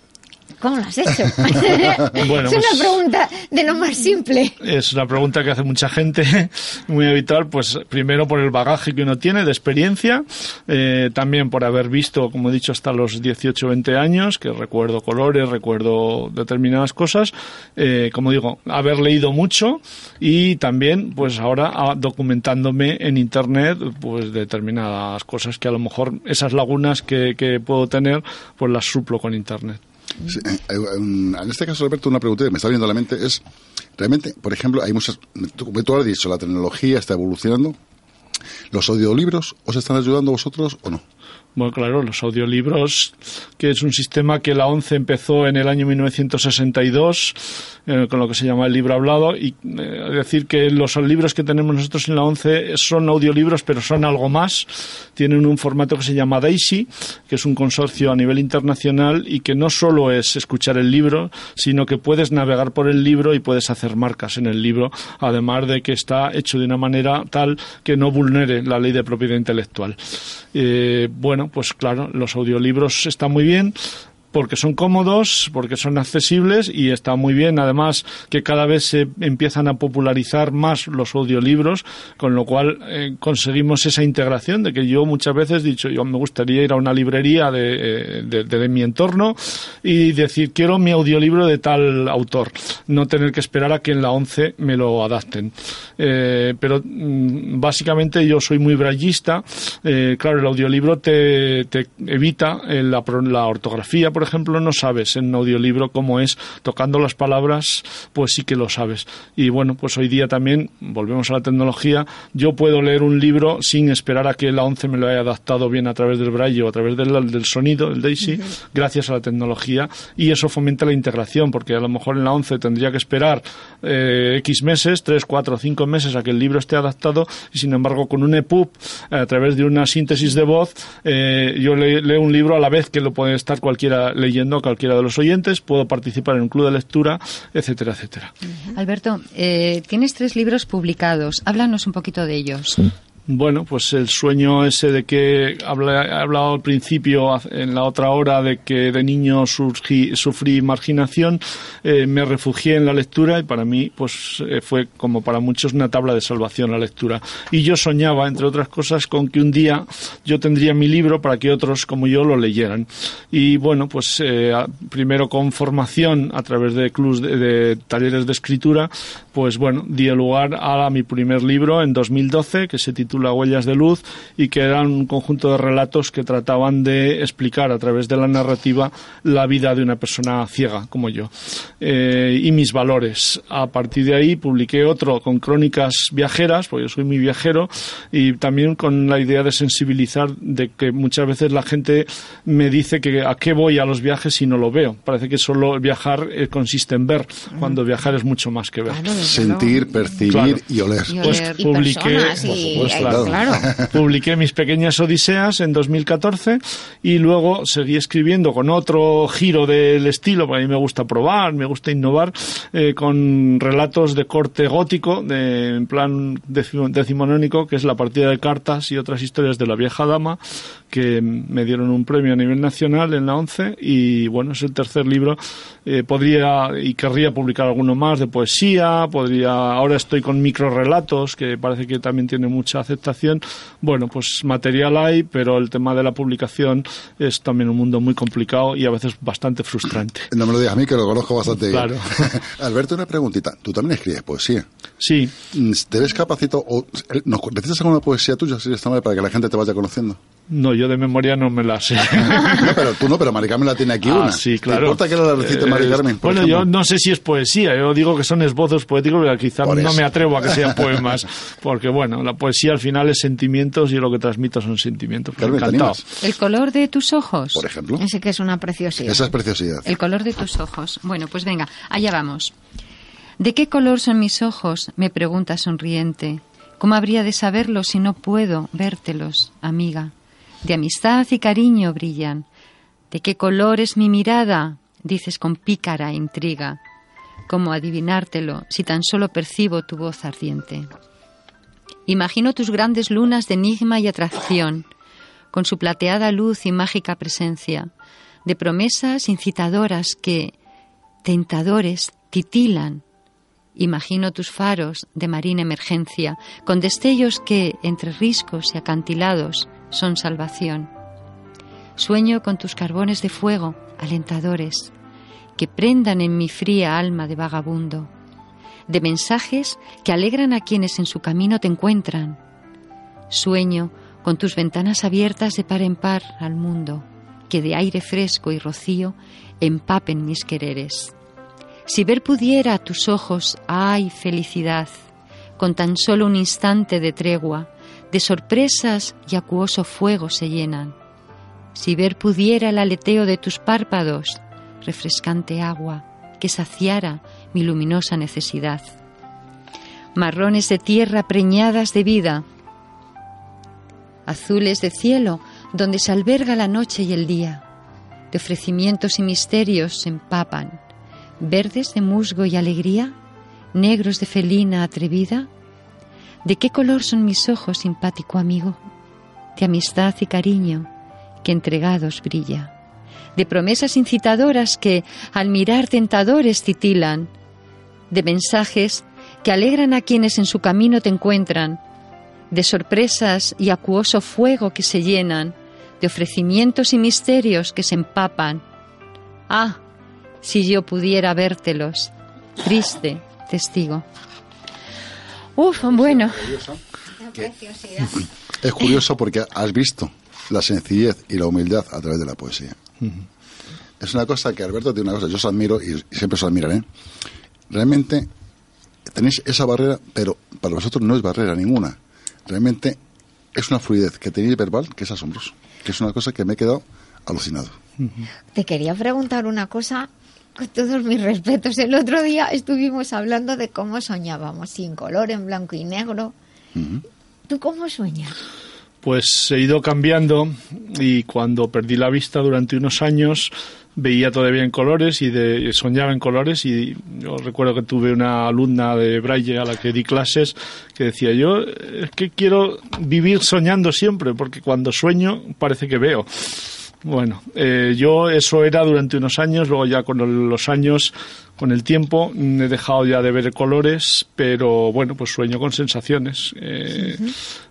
¿cómo lo has hecho? Bueno, es una pues- pregunta de lo más simple. Es una pregunta que hace mucha gente, muy habitual, pues primero por el bagaje que uno tiene de experiencia, eh, también por haber visto, como he dicho, hasta los 18 20 años, que recuerdo colores, recuerdo determinadas cosas, eh, como digo, haber leído mucho y también, pues ahora ah, documentándome en Internet, pues determinadas cosas que a lo mejor esas lagunas que, que puedo tener, pues las suplo con Internet. Sí, eh, eh, en este caso, Alberto, una pregunta que me está viendo a la mente es, realmente, por ejemplo, hay muchas, tú, tú has dicho, la tecnología está evolucionando, ¿los audiolibros os están ayudando a vosotros o no? Bueno, claro, los audiolibros, que es un sistema que la ONCE empezó en el año 1962, eh, con lo que se llama el libro hablado, y eh, decir que los libros que tenemos nosotros en la ONCE son audiolibros, pero son algo más. Tienen un formato que se llama DAISY, que es un consorcio a nivel internacional y que no solo es escuchar el libro, sino que puedes navegar por el libro y puedes hacer marcas en el libro, además de que está hecho de una manera tal que no vulnere la ley de propiedad intelectual. Eh, bueno, pues claro, los audiolibros están muy bien porque son cómodos, porque son accesibles y está muy bien además que cada vez se empiezan a popularizar más los audiolibros, con lo cual eh, conseguimos esa integración de que yo muchas veces he dicho, yo me gustaría ir a una librería de, eh, de- de- mi entorno y decir, quiero mi audiolibro de tal autor, no tener que esperar a que en la 11 me lo adapten. Eh, pero mm, básicamente yo soy muy brayista, claro, el audiolibro te, evita la, la ortografía, por ejemplo, no sabes en audiolibro cómo es, tocando las palabras, pues sí que lo sabes. Y bueno, pues hoy día también, volvemos a la tecnología, yo puedo leer un libro sin esperar a que la 11 me lo haya adaptado bien a través del braille o a través del, del sonido, el DAISY, gracias a la tecnología, y eso fomenta la integración, porque a lo mejor en la 11 tendría que esperar eh, X meses, 3, 4, 5 meses a que el libro esté adaptado, y sin embargo con un EPUB, a través de una síntesis de voz, eh, yo le- leo un libro a la vez que lo puede estar cualquiera leyendo, cualquiera de los oyentes, puedo participar en un club de lectura, etcétera, etcétera. Alberto, eh, tienes tres libros publicados. Háblanos un poquito de ellos. Bueno, pues el sueño ese de que habla- he hablado al principio, en la otra hora, de que de niño sufrí marginación, eh, me refugié en la lectura y para mí pues eh, fue como para muchos una tabla de salvación la lectura. Y yo soñaba, entre otras cosas, con que un día yo tendría mi libro para que otros como yo lo leyeran. Y bueno, pues eh, primero con formación a través de clubs de, de talleres de escritura, pues bueno, di lugar a mi primer libro en 2012 que se titula Huellas de Luz y que eran un conjunto de relatos que trataban de explicar a través de la narrativa la vida de una persona ciega como yo eh, y mis valores. A partir de ahí publiqué otro con crónicas viajeras, porque yo soy muy viajero, y también con la idea de sensibilizar de que muchas veces la gente me dice que a qué voy a los viajes si no lo veo. Parece que solo viajar eh, consiste en ver, cuando viajar es mucho más que ver. Sentir, percibir Claro. y oler. Pues y publiqué, personas, y- por supuesto, claro. claro. publiqué mis pequeñas odiseas en 2014 y luego seguí escribiendo con otro giro del estilo, porque a mí me gusta probar, me gusta innovar, eh, con relatos de corte gótico, de, en plan decimonónico, que es la partida de cartas y otras historias de la vieja dama, que me dieron un premio a nivel nacional en la 11 y bueno, es el tercer libro. Eh, podría y querría publicar alguno más de poesía, podría, ahora estoy con microrelatos, que parece que también tiene mucha aceptación. Bueno, pues material hay, pero el tema de la publicación es también un mundo muy complicado y a veces bastante frustrante. No me lo digas a mí, que lo conozco bastante bien. Claro. Alberto, una preguntita. Tú también escribes poesía. Sí, Mm, ¿Te ves capacito o nos necesitas alguna poesía tuya de esta manera para que la gente te vaya conociendo? No, yo de memoria no me la sé. No, pero tú no, pero Mari Carmen la tiene aquí Ah, una. sí, ¿Te claro. importa que la recite Eh, Mari Carmen? por Bueno, yo no sé si es poesía, yo digo que son esbozos poéticos, pero quizá Por no eso. me atrevo a que sean poemas, porque bueno, la poesía al final es sentimientos y lo que transmito son sentimientos. Carmen. ¿El color de tus ojos? Por ejemplo. Ese que es una preciosidad. Esa es preciosidad. El color de tus ojos. Bueno, pues venga, allá vamos. ¿De qué color son mis ojos? me pregunta sonriente. ¿Cómo habría de saberlo si no puedo vértelos, amiga? De amistad y cariño brillan. ¿De qué color es mi mirada? dices con pícara intriga. ¿Cómo adivinártelo si tan solo percibo tu voz ardiente? Imagino tus grandes lunas de enigma y atracción, con su plateada luz y mágica presencia, de promesas incitadoras que, tentadores, titilan. Imagino tus faros de marina emergencia, con destellos que, entre riscos y acantilados, son salvación. Sueño con tus carbones de fuego, alentadores, que prendan en mi fría alma de vagabundo, de mensajes que alegran a quienes en su camino te encuentran. Sueño con tus ventanas abiertas de par en par al mundo, que de aire fresco y rocío empapen mis quereres. Si ver pudiera tus ojos, ay felicidad, con tan solo un instante de tregua, de sorpresas y acuoso fuego se llenan. Si ver pudiera el aleteo de tus párpados, refrescante agua, que saciara mi luminosa necesidad. Marrones de tierra preñadas de vida, azules de cielo donde se alberga la noche y el día, de ofrecimientos y misterios se empapan, verdes de musgo y alegría, negros de felina atrevida. ¿De qué color son mis ojos, simpático amigo? De amistad y cariño, que entregados brilla. De promesas incitadoras que, al mirar tentadores, titilan. De mensajes que alegran a quienes en su camino te encuentran. De sorpresas y acuoso fuego que se llenan. De ofrecimientos y misterios que se empapan. Ah, si yo pudiera vértelos. Triste testigo. Uf, bueno. Es curioso porque has visto la sencillez y la humildad a través de la poesía. Es una cosa que Alberto tiene una cosa, yo os admiro y siempre os admiraré. Realmente tenéis esa barrera, pero para vosotros no es barrera ninguna. Realmente es una fluidez que tenéis verbal que es asombroso, que es una cosa que me he quedado alucinado. Te quería preguntar una cosa con todos mis respetos. El otro día estuvimos hablando de cómo soñábamos, sin color, en blanco y negro. ¿Tú cómo sueñas? Pues he ido cambiando y cuando perdí la vista durante unos años veía todavía en colores y de, soñaba en colores y yo recuerdo que tuve una alumna de Braille a la que di clases que decía yo es que quiero vivir soñando siempre porque cuando sueño parece que veo. Bueno, eh, yo eso era durante unos años, luego ya con los años, con el tiempo, he dejado ya de ver colores, pero bueno, pues sueño con sensaciones. Eh,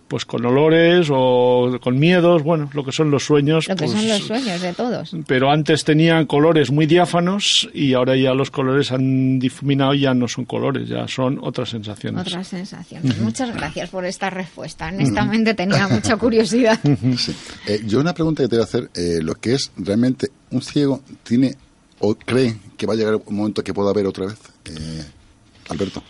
pues con olores o con miedos, bueno, lo que son los sueños. Lo que pues, son los sueños de todos. Pero antes tenían colores muy diáfanos y ahora ya los colores han difuminado y ya no son colores, ya son otras sensaciones. Otras sensaciones. Muchas gracias por esta respuesta. Honestamente tenía mucha curiosidad. Sí. Eh, yo una pregunta que te voy a hacer, eh, lo que es realmente un ciego tiene o cree que va a llegar un momento que pueda ver otra vez, eh, Alberto.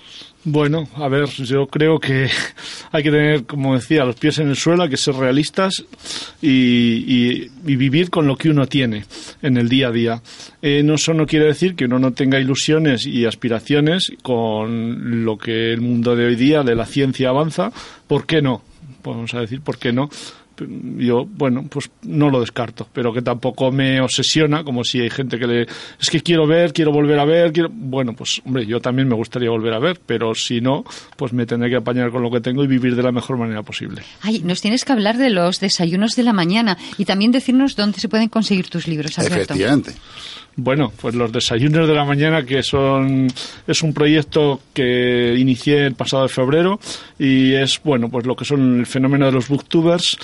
Bueno, a ver, yo creo que hay que tener, como decía, los pies en el suelo, hay que ser realistas y, vivir con lo que uno tiene en el día a día. Eh, no eso no quiere decir que uno no tenga ilusiones y aspiraciones con lo que el mundo de hoy día, de la ciencia avanza. ¿Por qué no? Vamos a decir, ¿por qué no? Yo, bueno, pues no lo descarto, pero que tampoco me obsesiona, como si hay gente que le... Es que quiero ver, quiero volver a ver, quiero... Bueno, pues hombre, yo también me gustaría volver a ver, pero si no, pues me tendré que apañar con lo que tengo y vivir de la mejor manera posible. Ay, nos tienes que hablar de los desayunos de la mañana y también decirnos dónde se pueden conseguir tus libros, Alberto. Efectivamente. Bueno, pues los desayunos de la mañana, que son es un proyecto que inicié el pasado de febrero y es bueno, pues lo que son el fenómeno de los booktubers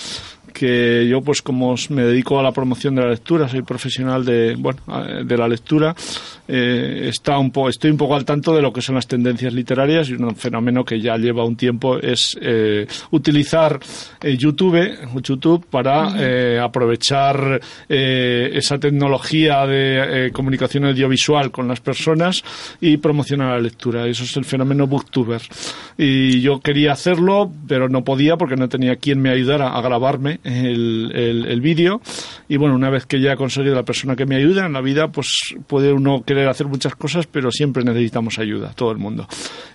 que yo pues como me dedico a la promoción de la lectura, soy profesional de bueno de la lectura, eh, está un po, estoy un poco al tanto de lo que son las tendencias literarias y un fenómeno que ya lleva un tiempo es eh, utilizar eh, YouTube, YouTube para eh, aprovechar eh, esa tecnología de comunicación audiovisual con las personas y promocionar la lectura. Eso es el fenómeno booktuber. Y yo quería hacerlo, pero no podía porque no tenía quien me ayudara a grabarme el, el, el vídeo y bueno, una vez que ya he conseguido la persona que me ayuda en la vida, pues puede uno querer hacer muchas cosas, pero siempre necesitamos ayuda, todo el mundo.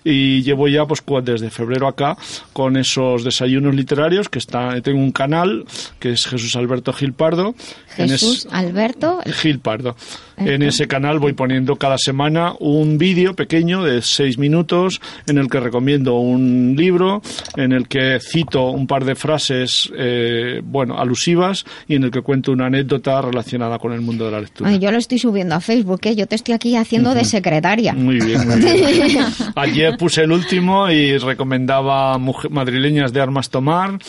Y llevo ya pues desde febrero acá con esos desayunos literarios que está, tengo un canal que es Jesús Alberto Gil Pardo. En es- Jesús Alberto. Gil Pardo. En ese canal voy poniendo cada semana un vídeo pequeño de seis minutos en el que recomiendo un libro, en el que cito un par de frases, eh, bueno, alusivas y en el que cuento una anécdota relacionada con el mundo de la lectura. Ay, yo lo estoy subiendo a Facebook, ¿eh? yo te estoy aquí haciendo de secretaria. Muy bien, muy bien. Ayer puse el último y recomendaba mujer- madrileñas de armas tomar.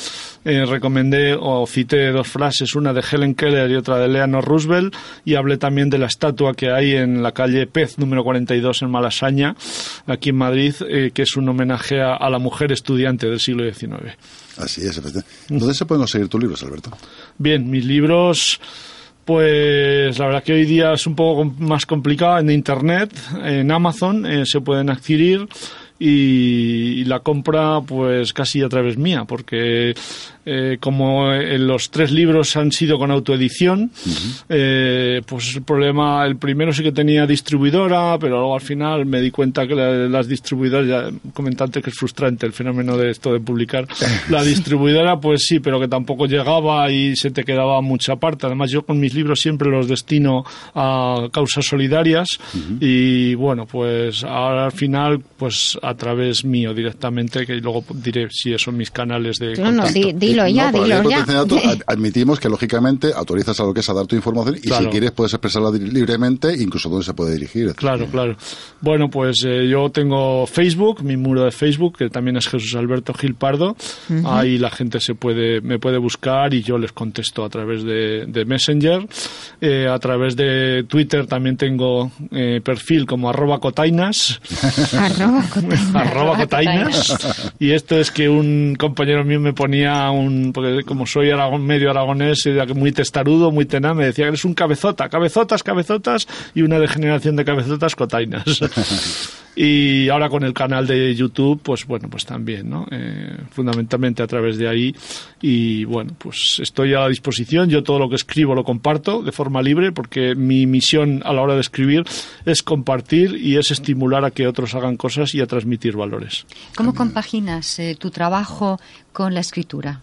Eh, recomendé o cité dos frases, una de Helen Keller y otra de Eleanor Roosevelt. Y hablé también de la estatua que hay en la calle Pez número 42 en Malasaña, aquí en Madrid, eh, que es un homenaje a, a la mujer estudiante del siglo XIX. Así es. ¿Dónde se pueden conseguir tus libros, Alberto? Bien, mis libros, pues la verdad que hoy día es un poco más complicado en Internet, en Amazon eh, se pueden adquirir y, y la compra pues casi a través mía, porque eh, como eh, los tres libros han sido con autoedición, eh, pues el problema, el primero sí que tenía distribuidora, pero luego al final me di cuenta que la- las distribuidoras, ya comenté antes que es frustrante el fenómeno de esto de publicar, la distribuidora pues sí, pero que tampoco llegaba y se te quedaba mucha parte. Además yo con mis libros siempre los destino a causas solidarias y bueno, pues ahora al final pues a través mío directamente, que luego diré si eso en mis canales de no, contacto. di- dilo ya, no, dilo ya. datos, ad- admitimos que lógicamente autorizas a lo que es a dar tu información y Claro. si quieres puedes expresarla libremente, incluso dónde se puede dirigir. Claro, claro. Bueno, pues eh, yo tengo Facebook, mi muro de Facebook, que también es Jesús Alberto Gil Pardo. Ujú. Ahí la gente se puede, me puede buscar y yo les contesto a través de, de Messenger. Eh, a través de Twitter también tengo eh, perfil como arroba cotainas. Arroba cotainas. arroba cotainas. Y esto es que un compañero mío me ponía un, porque como soy aragón, medio aragonés, era muy testarudo, muy tenaz, me decía que eres un cabezota, cabezotas, cabezotas, y una degeneración de cabezotas cotainas. y ahora con el canal de YouTube, pues bueno, pues también, ¿no? Eh, fundamentalmente a través de ahí. Y bueno, pues estoy a la disposición. Yo todo lo que escribo lo comparto de forma libre, porque mi misión a la hora de escribir es compartir y es estimular a que otros hagan cosas y a transmitir valores. ¿Cómo compaginas eh, tu trabajo con la escritura?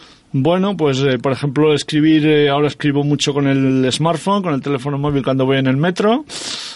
Bueno, pues eh, por ejemplo, escribir, eh, ahora escribo mucho con el smartphone, con el teléfono móvil cuando voy en el metro.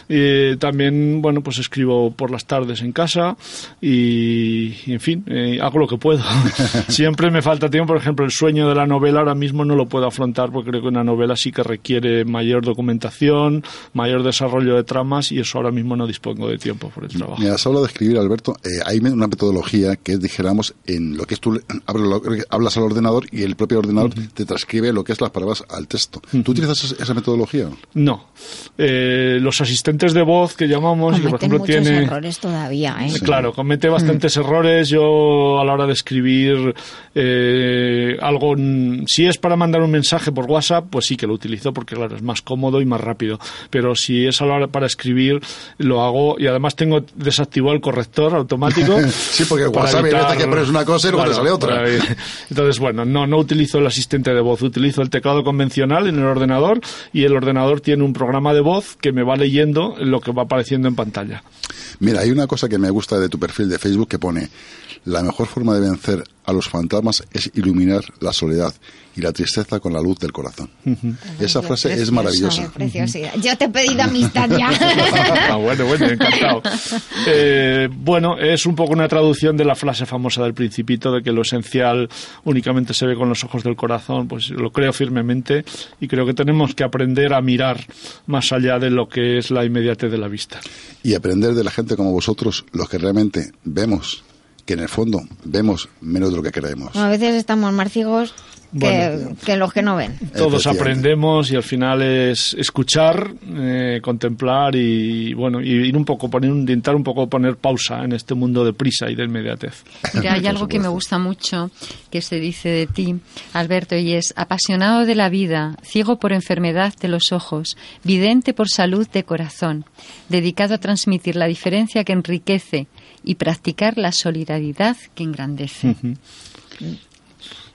Eh, también, bueno, pues escribo por las tardes en casa y, y, en fin, eh, hago lo que puedo. Siempre me falta tiempo, por ejemplo, el sueño de la novela ahora mismo no lo puedo afrontar porque creo que una novela sí que requiere mayor documentación, mayor desarrollo de tramas y eso ahora mismo no dispongo de tiempo por el trabajo. Has hablado de escribir, Alberto. Eh, hay una metodología que es, dijéramos, en lo que es tú hablas al ordenador y el propio ordenador te transcribe lo que es las palabras al texto. ¿Tú utilizas esa- esa metodología? No. Eh, los asistentes de voz que llamamos, y que por ejemplo muchos tiene... errores todavía, ¿eh? Claro, comete bastantes errores. Yo a la hora de escribir eh, algo, mm, si es para mandar un mensaje por WhatsApp, pues sí que lo utilizo porque claro es más cómodo y más rápido. Pero si es a la hora para escribir, lo hago y además tengo desactivado el corrector automático. Sí, porque WhatsApp evitar- que pones una cosa y luego te sale otra. Entonces, bueno, no, no utilizo el asistente de voz, utilizo el teclado convencional en el ordenador y el ordenador tiene un programa de voz que me va leyendo lo que va apareciendo en pantalla. Mira, hay una cosa que me gusta de tu perfil de Facebook que pone la mejor forma de vencer a los fantasmas es iluminar la soledad y la tristeza con la luz del corazón. Esa frase es maravillosa. Preciosidad. Yo te he pedido amistad ya. Ah, bueno, bueno, encantado. Eh, bueno, es un poco una traducción de la frase famosa del Principito de que lo esencial únicamente se ve con los ojos del corazón. Pues lo creo firmemente y creo que tenemos que aprender a mirar más allá de lo que es la inmediatez de la vista. Y aprender de la gente como vosotros, los que realmente vemos, que en el fondo vemos menos de lo que creemos. A veces estamos más ciegos que, Bueno. que los que no ven. Todos aprendemos y al final es escuchar, eh, contemplar y bueno, y ir un poco poner, intentar un poco poner pausa en este mundo de prisa y de inmediatez. Mira, hay algo que me gusta mucho que se dice de ti, Alberto, y es apasionado de la vida, ciego por enfermedad de los ojos, vidente por salud de corazón, dedicado a transmitir la diferencia que enriquece y practicar la solidaridad que engrandece.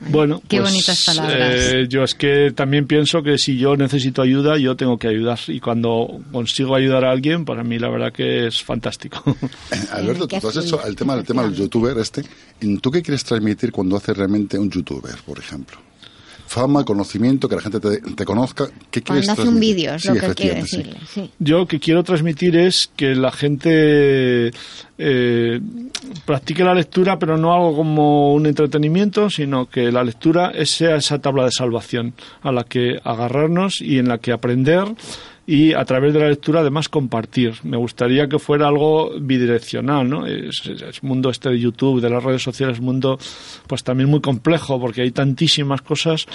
Bueno, Qué pues, bonitas palabras. eh, yo es que también pienso que si yo necesito ayuda, yo tengo que ayudar. Y cuando consigo ayudar a alguien, para mí la verdad que es fantástico. Alberto, tú has hecho el tema, el tema del youtuber este. ¿Tú qué quieres transmitir cuando haces realmente un youtuber, por ejemplo? Fama, conocimiento, que la gente te, te conozca. ¿Qué quieres Cuando hace un vídeo, es Sí, lo que quiere sí. decirle. Sí. Yo que quiero transmitir es que la gente eh, practique la lectura, pero no algo como un entretenimiento, sino que la lectura sea esa tabla de salvación a la que agarrarnos y en la que aprender y a través de la lectura además compartir. Me gustaría que fuera algo bidireccional, ¿no? Es, es- es mundo este de YouTube, de las redes sociales, un mundo pues también muy complejo porque hay tantísimas cosas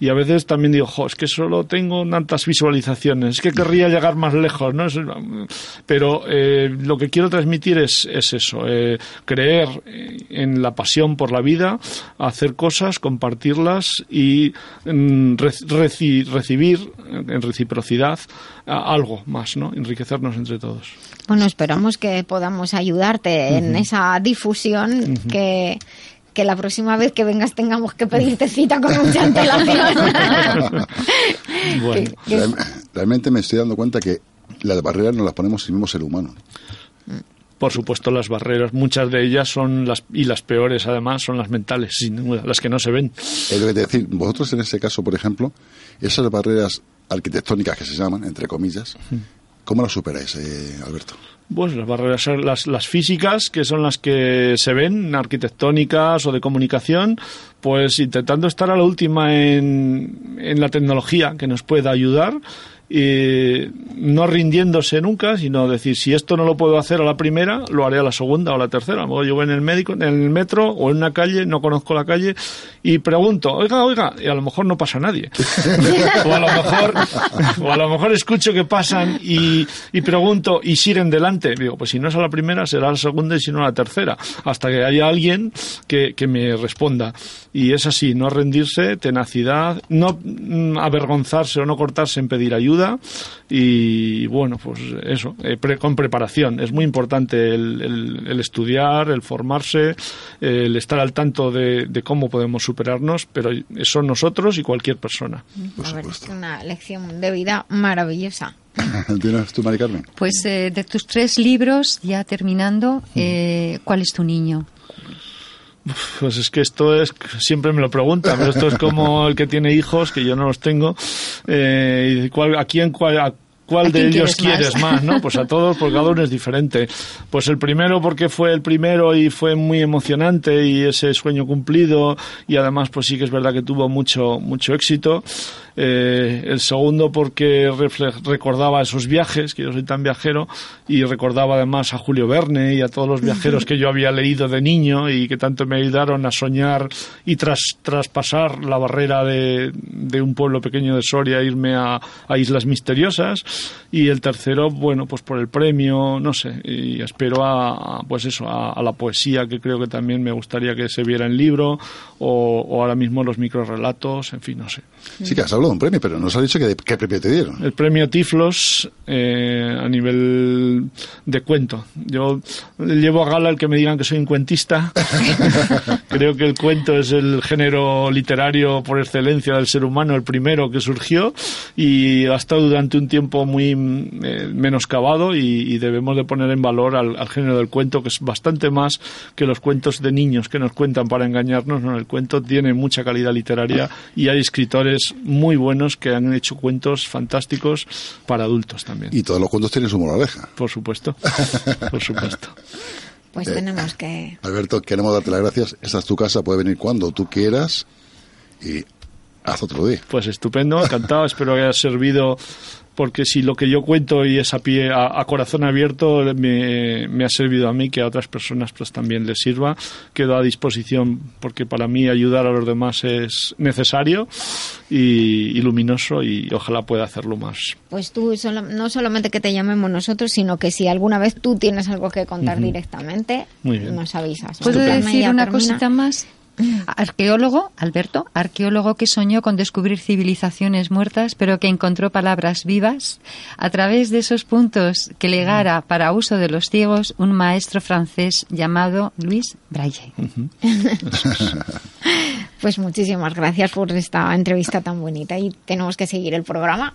y a veces también digo, jo, es que solo tengo tantas visualizaciones, es que querría llegar más lejos, ¿no? Es- pero eh, lo que quiero transmitir es, es eso, eh, creer en la pasión por la vida, hacer cosas, compartirlas y mm, re- reci- recibir en reciprocidad algo más, ¿no? Enriquecernos entre todos. Bueno, esperamos que podamos ayudarte en esa difusión que que la próxima vez que vengas tengamos que pedirte cita con mucha antelación. Bueno. Que- que- Real- realmente me estoy dando cuenta que las barreras nos las ponemos el mismo ser humano. Por supuesto, las barreras, muchas de ellas son las, y las peores además, son las mentales, sin duda, las que no se ven. Es decir, vosotros en ese caso, por ejemplo, esas barreras arquitectónicas que se llaman, entre comillas, ¿cómo las superáis, eh, Alberto? Pues las barreras, son las, las físicas, que son las que se ven, arquitectónicas o de comunicación, pues intentando estar a la última en, en la tecnología que nos pueda ayudar. Y no rindiéndose nunca, sino decir, si esto no lo puedo hacer a la primera, lo haré a la segunda o a la tercera. Mejor yo voy en el médico, en el metro o en una calle, no conozco la calle, y pregunto, oiga, oiga, y a lo mejor no pasa nadie. o a lo mejor, o a lo mejor escucho que pasan y, y pregunto y siguen delante. Digo, pues si no es a la primera, será a la segunda y si no a la tercera. Hasta que haya alguien que, que me responda. Y es así, no rendirse, tenacidad, no mm, avergonzarse o no cortarse en pedir ayuda. Y bueno, pues eso, eh, pre- con preparación. Es muy importante el, el- el estudiar, el formarse, el estar al tanto de, de cómo podemos superarnos, pero son nosotros y cualquier persona. a ver, es una lección de vida maravillosa. ¿Tienes tú, Mari Carmen? Pues eh, de tus tres libros, ya terminando, eh, ¿cuál es tu niño? Pues es que esto es, siempre me lo preguntan, pero esto es como el que tiene hijos, que yo no los tengo, eh, y cuál, ¿a quién, cuál, a cuál ¿A de ellos quieres quieres más? más? ¿no? Pues a todos, porque cada uno es diferente. Pues el primero porque fue el primero y fue muy emocionante y ese sueño cumplido y además pues sí que es verdad que tuvo mucho, mucho éxito. Eh, el segundo porque recordaba esos viajes, que yo soy tan viajero, y recordaba además a Julio Verne y a todos los viajeros que yo había leído de niño y que tanto me ayudaron a soñar y tras, traspasar la barrera de, de un pueblo pequeño de Soria irme a, a Islas Misteriosas. Y el tercero, bueno, pues por el premio, no sé, y espero a, a, pues eso, a, a la poesía que creo que también me gustaría que se viera en libro, o, o ahora mismo los microrelatos, en fin, no sé. Sí, que has hablado de un premio, pero nos has dicho que qué premio te dieron. El premio Tiflos eh, a nivel de cuento. Yo llevo a gala el que me digan que soy un cuentista. Creo que el cuento es el género literario por excelencia del ser humano, el primero que surgió y ha estado durante un tiempo muy eh, menoscabado y, y debemos de poner en valor al, al género del cuento que es bastante más que los cuentos de niños que nos cuentan para engañarnos. No, el cuento tiene mucha calidad literaria y hay escritores muy buenos que han hecho cuentos fantásticos para adultos también. Y todos los cuentos tienen su moraleja. Por supuesto, por supuesto. Pues Eh, tenemos que... Alberto, queremos darte las gracias. Esta es tu casa, puedes venir cuando tú quieras y haz otro día. Pues estupendo, encantado, espero que haya servido porque si lo que yo cuento y es a pie, a, a corazón abierto, me, me ha servido a mí, que a otras personas pues también les sirva. Quedo a disposición porque para mí ayudar a los demás es necesario y, y luminoso y ojalá pueda hacerlo más. Pues tú solo- no solamente que te llamemos nosotros, sino que si alguna vez tú tienes algo que contar directamente, Muy bien. nos avisas. ¿Puedo decir una termina. cosita más? Arqueólogo, Alberto, arqueólogo que soñó con descubrir civilizaciones muertas, pero que encontró palabras vivas a través de esos puntos que legara para uso de los ciegos un maestro francés llamado Luis Braille. Pues muchísimas gracias por esta entrevista tan bonita y tenemos que seguir el programa.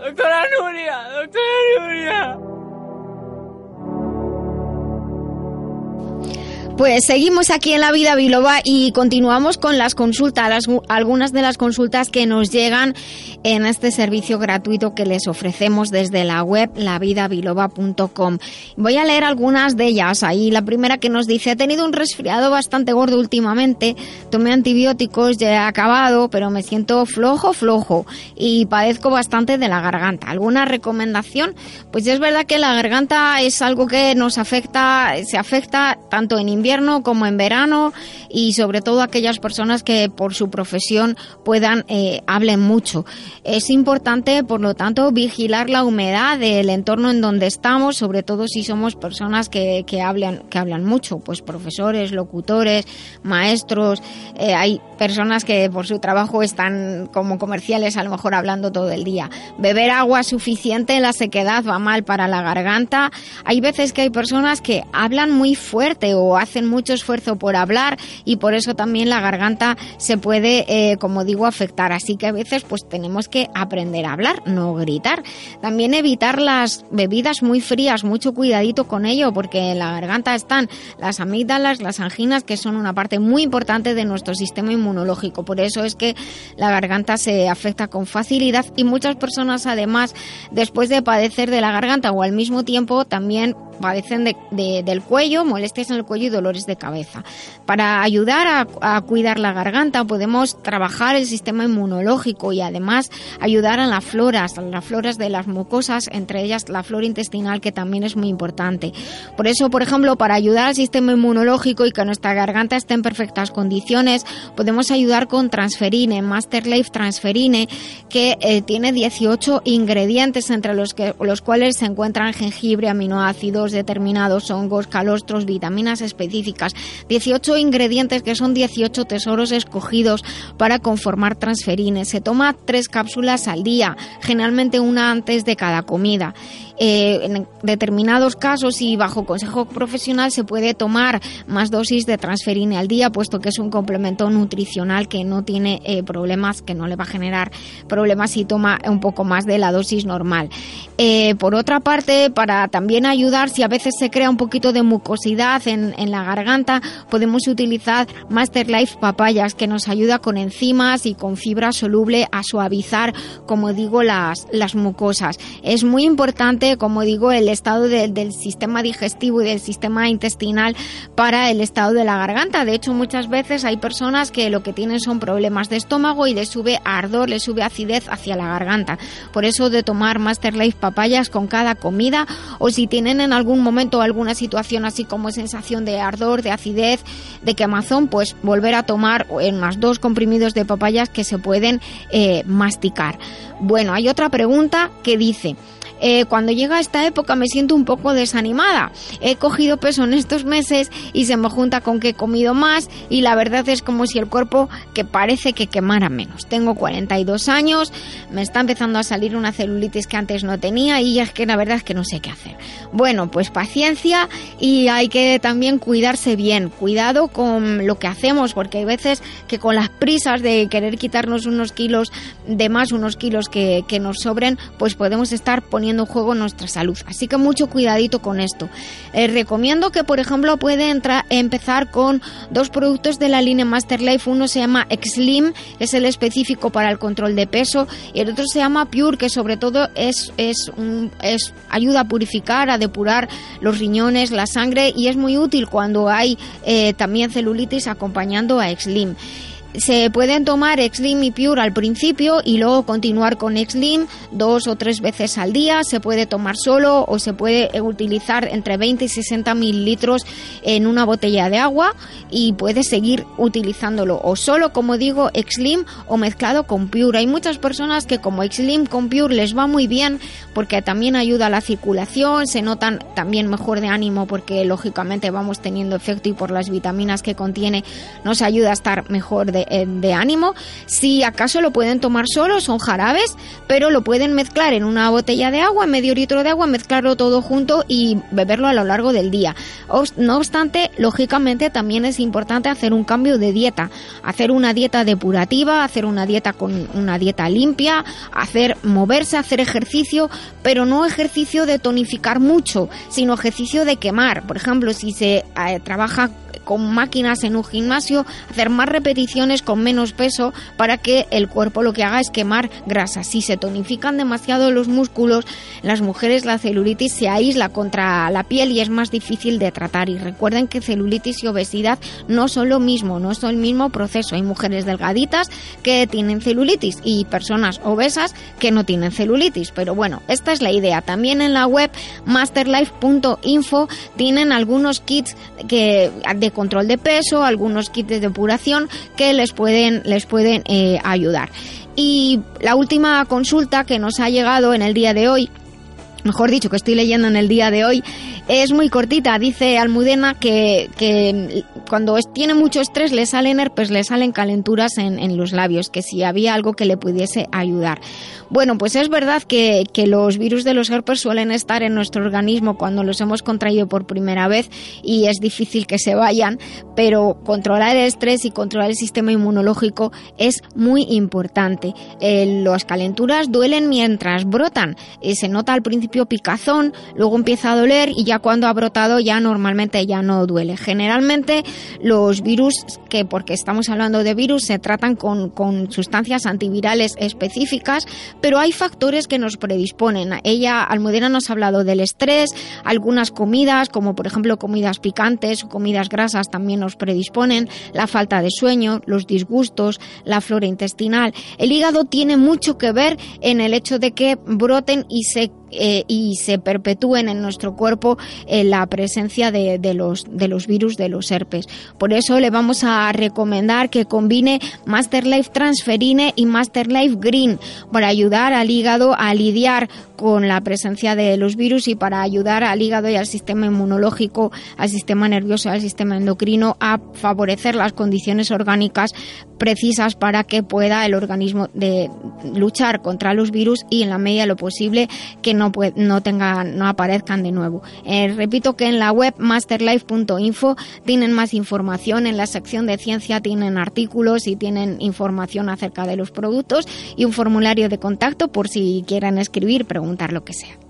Doctora Nuria, doctora Nuria. Pues seguimos aquí en La Vida Biloba y continuamos con las consultas, algunas de las consultas que nos llegan en este servicio gratuito que les ofrecemos desde la web lavidabiloba.com. Voy a leer algunas de ellas. Ahí la primera que nos dice, he tenido un resfriado bastante gordo últimamente, tomé antibióticos, ya he acabado, pero me siento flojo, flojo y padezco bastante de la garganta. ¿Alguna recomendación? Pues es verdad que la garganta es algo que nos afecta, se afecta tanto en invierno como en verano y sobre todo aquellas personas que por su profesión puedan eh, hablen mucho. Es importante, por lo tanto, vigilar la humedad del entorno en donde estamos, sobre todo si somos personas que, que hablan que hablan mucho, pues profesores, locutores, maestros. eh, hay personas que por su trabajo están como comerciales, a lo mejor hablando todo el día. Beber agua suficiente, la sequedad va mal para la garganta. Hay veces que hay personas que hablan muy fuerte o hacen mucho esfuerzo por hablar y por eso también la garganta se puede, eh, como digo, afectar. Así que a veces pues tenemos que aprender a hablar, no gritar. También evitar las bebidas muy frías, mucho cuidadito con ello, porque en la garganta están las amígdalas, las anginas, que son una parte muy importante de nuestro sistema inmunológico. Por eso es que la garganta se afecta con facilidad y muchas personas además, después de padecer de la garganta o al mismo tiempo, también padecen de- de- del cuello, molestias en el cuello dolores de cabeza. Para ayudar a, cuidar la garganta podemos trabajar el sistema inmunológico y además ayudar a las floras, a las floras de las mucosas, entre ellas la flora intestinal que también es muy importante. Por eso, por ejemplo, para ayudar al sistema inmunológico y que nuestra garganta esté en perfectas condiciones, podemos ayudar con Transferine, Master Life Transferine, que eh, tiene 18 ingredientes entre los, que, los cuales se encuentran jengibre, aminoácidos, determinados hongos, calostros, vitaminas específicas. 18 ingredientes que son 18 tesoros escogidos para conformar Transferine. Se toma tres cápsulas al día, generalmente una antes de cada comida. Eh, en determinados casos y bajo consejo profesional se puede tomar más dosis de transferine al día, puesto que es un complemento nutricional que no tiene eh, problemas, que no le va a generar problemas si toma un poco más de la dosis normal. Eh, por otra parte, para también ayudar, si a veces se crea un poquito de mucosidad en, en la garganta, podemos utilizar Master Life Papayas, que nos ayuda con enzimas y con fibra soluble a suavizar, como digo, las, las mucosas. Es muy importante, como digo, el estado de- del sistema digestivo y del sistema intestinal para el estado de la garganta. De hecho, muchas veces hay personas que lo que tienen son problemas de estómago y les sube ardor, les sube acidez hacia la garganta. Por eso de tomar Master Life papayas con cada comida o si tienen en algún momento alguna situación así como sensación de ardor, de acidez, de quemazón, pues volver a tomar unas dos comprimidos de papayas que se pueden eh, masticar. Bueno, hay otra pregunta que dice... Eh, cuando llega esta época me siento un poco desanimada. He cogido peso en estos meses y se me junta con que he comido más y la verdad es como si el cuerpo que parece que quemara menos. Tengo 42 años, me está empezando a salir una celulitis que antes no tenía y es que la verdad es que no sé qué hacer. Bueno, pues paciencia y hay que también cuidarse bien. Cuidado con lo que hacemos porque hay veces que con las prisas de querer quitarnos unos kilos de más, unos kilos que, que nos sobren, pues podemos estar poniendo en juego nuestra salud. Así que mucho cuidadito con esto. Eh, recomiendo que, por ejemplo, puede entrar, empezar con dos productos de la línea Master Life. Uno se llama Xlim, es el específico para el control de peso, y el otro se llama Pure, que sobre todo es, es, un- es ayuda a purificar, a depurar los riñones, la sangre, y es muy útil cuando hay eh, también celulitis acompañando a Xlim. Se pueden tomar Exlim y Pure al principio y luego continuar con Exlim dos o tres veces al día. Se puede tomar solo o se puede utilizar entre 20 y 60 mililitros en una botella de agua y puedes seguir utilizándolo o solo, como digo, Exlim o mezclado con Pure. Hay muchas personas que como Exlim con Pure les va muy bien porque también ayuda a la circulación, se notan también mejor de ánimo porque lógicamente vamos teniendo efecto y por las vitaminas que contiene nos ayuda a estar mejor de eh, de, ánimo. Si acaso lo pueden tomar solo, son jarabes, pero lo pueden mezclar en una botella de agua, medio litro de agua, mezclarlo todo junto y beberlo a lo largo del día. No obstante, lógicamente también es importante hacer un cambio de dieta, hacer una dieta depurativa, hacer una dieta con una dieta limpia, hacer moverse, hacer ejercicio, pero no ejercicio de tonificar mucho, sino ejercicio de quemar. Por ejemplo, si se eh, trabaja con máquinas en un gimnasio, hacer más repeticiones con menos peso para que el cuerpo lo que haga es quemar grasa. Si se tonifican demasiado los músculos, las mujeres la celulitis se aísla contra la piel y es más difícil de tratar. Y recuerden que celulitis y obesidad no son lo mismo, no son el mismo proceso. Hay mujeres delgaditas que tienen celulitis y personas obesas que no tienen celulitis. Pero bueno, esta es la idea. También en la web masterlife.info tienen algunos kits que de control de peso, algunos kits de depuración que les pueden, les pueden eh, ayudar. Y la última consulta que nos ha llegado en el día de hoy, mejor dicho, que estoy leyendo en el día de hoy, es muy cortita. Dice Almudena que, que cuando tiene mucho estrés le salen herpes, le salen calenturas en, en, los labios, que si había algo que le pudiese ayudar. Bueno, pues es verdad que, que, los virus de los herpes suelen estar en nuestro organismo cuando los hemos contraído por primera vez y es difícil que se vayan, pero controlar el estrés y controlar el sistema inmunológico es muy importante. Eh, las calenturas duelen mientras brotan. Eh, se nota al principio picazón, luego empieza a doler y ya cuando ha brotado ya normalmente ya no duele. Generalmente los virus, que porque estamos hablando de virus, se tratan con, con sustancias antivirales específicas, pero hay factores que nos predisponen. Ella, Almudena, nos ha hablado del estrés, algunas comidas, como por ejemplo comidas picantes o comidas grasas, también nos predisponen, la falta de sueño, los disgustos, la flora intestinal. El hígado tiene mucho que ver en el hecho de que broten y se eh, y se perpetúen en nuestro cuerpo eh, la presencia de, de, los, de los virus de los herpes. Por eso le vamos a recomendar que combine Master Life Transferine y Master Life Green para ayudar al hígado a lidiar con la presencia de los virus y para ayudar al hígado y al sistema inmunológico, al sistema nervioso, al sistema endocrino a favorecer las condiciones orgánicas precisas para que pueda el organismo de luchar contra los virus y en la medida de lo posible que no, no, tenga, no aparezcan de nuevo. Eh, repito que en la web masterlife.info tienen más información, en la sección de ciencia tienen artículos y tienen información acerca de los productos y un formulario de contacto por si quieren escribir, preguntar lo que sea.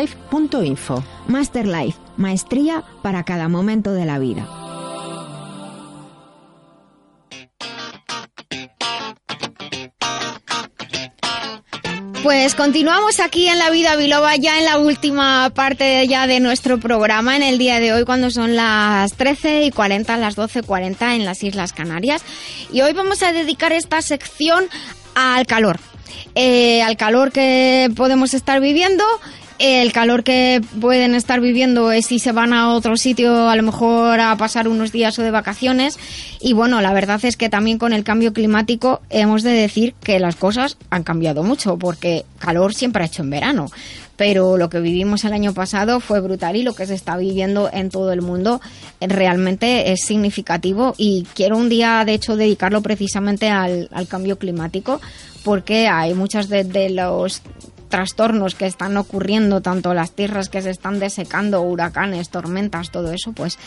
masterlife.info. Masterlife, maestría para cada momento de la vida. Pues continuamos aquí en La Vida Biloba, ya en la última parte ya de nuestro programa en el día de hoy, cuando son las 13 y 40, las 12.40 en las Islas Canarias. Y hoy vamos a dedicar esta sección al calor. Eh, al calor que podemos estar viviendo el calor que pueden estar viviendo es si se van a otro sitio a lo mejor a pasar unos días o de vacaciones. Y bueno la verdad es que también con el cambio climático hemos de decir que las cosas han cambiado mucho porque calor siempre ha hecho en verano. Pero lo que vivimos el año pasado fue brutal y lo que se está viviendo en todo el mundo realmente es significativo. Y quiero un día de hecho dedicarlo precisamente al, cambio climático porque hay muchas de, de los trastornos que están ocurriendo, tanto las tierras que se están desecando, huracanes, tormentas, todo eso, pues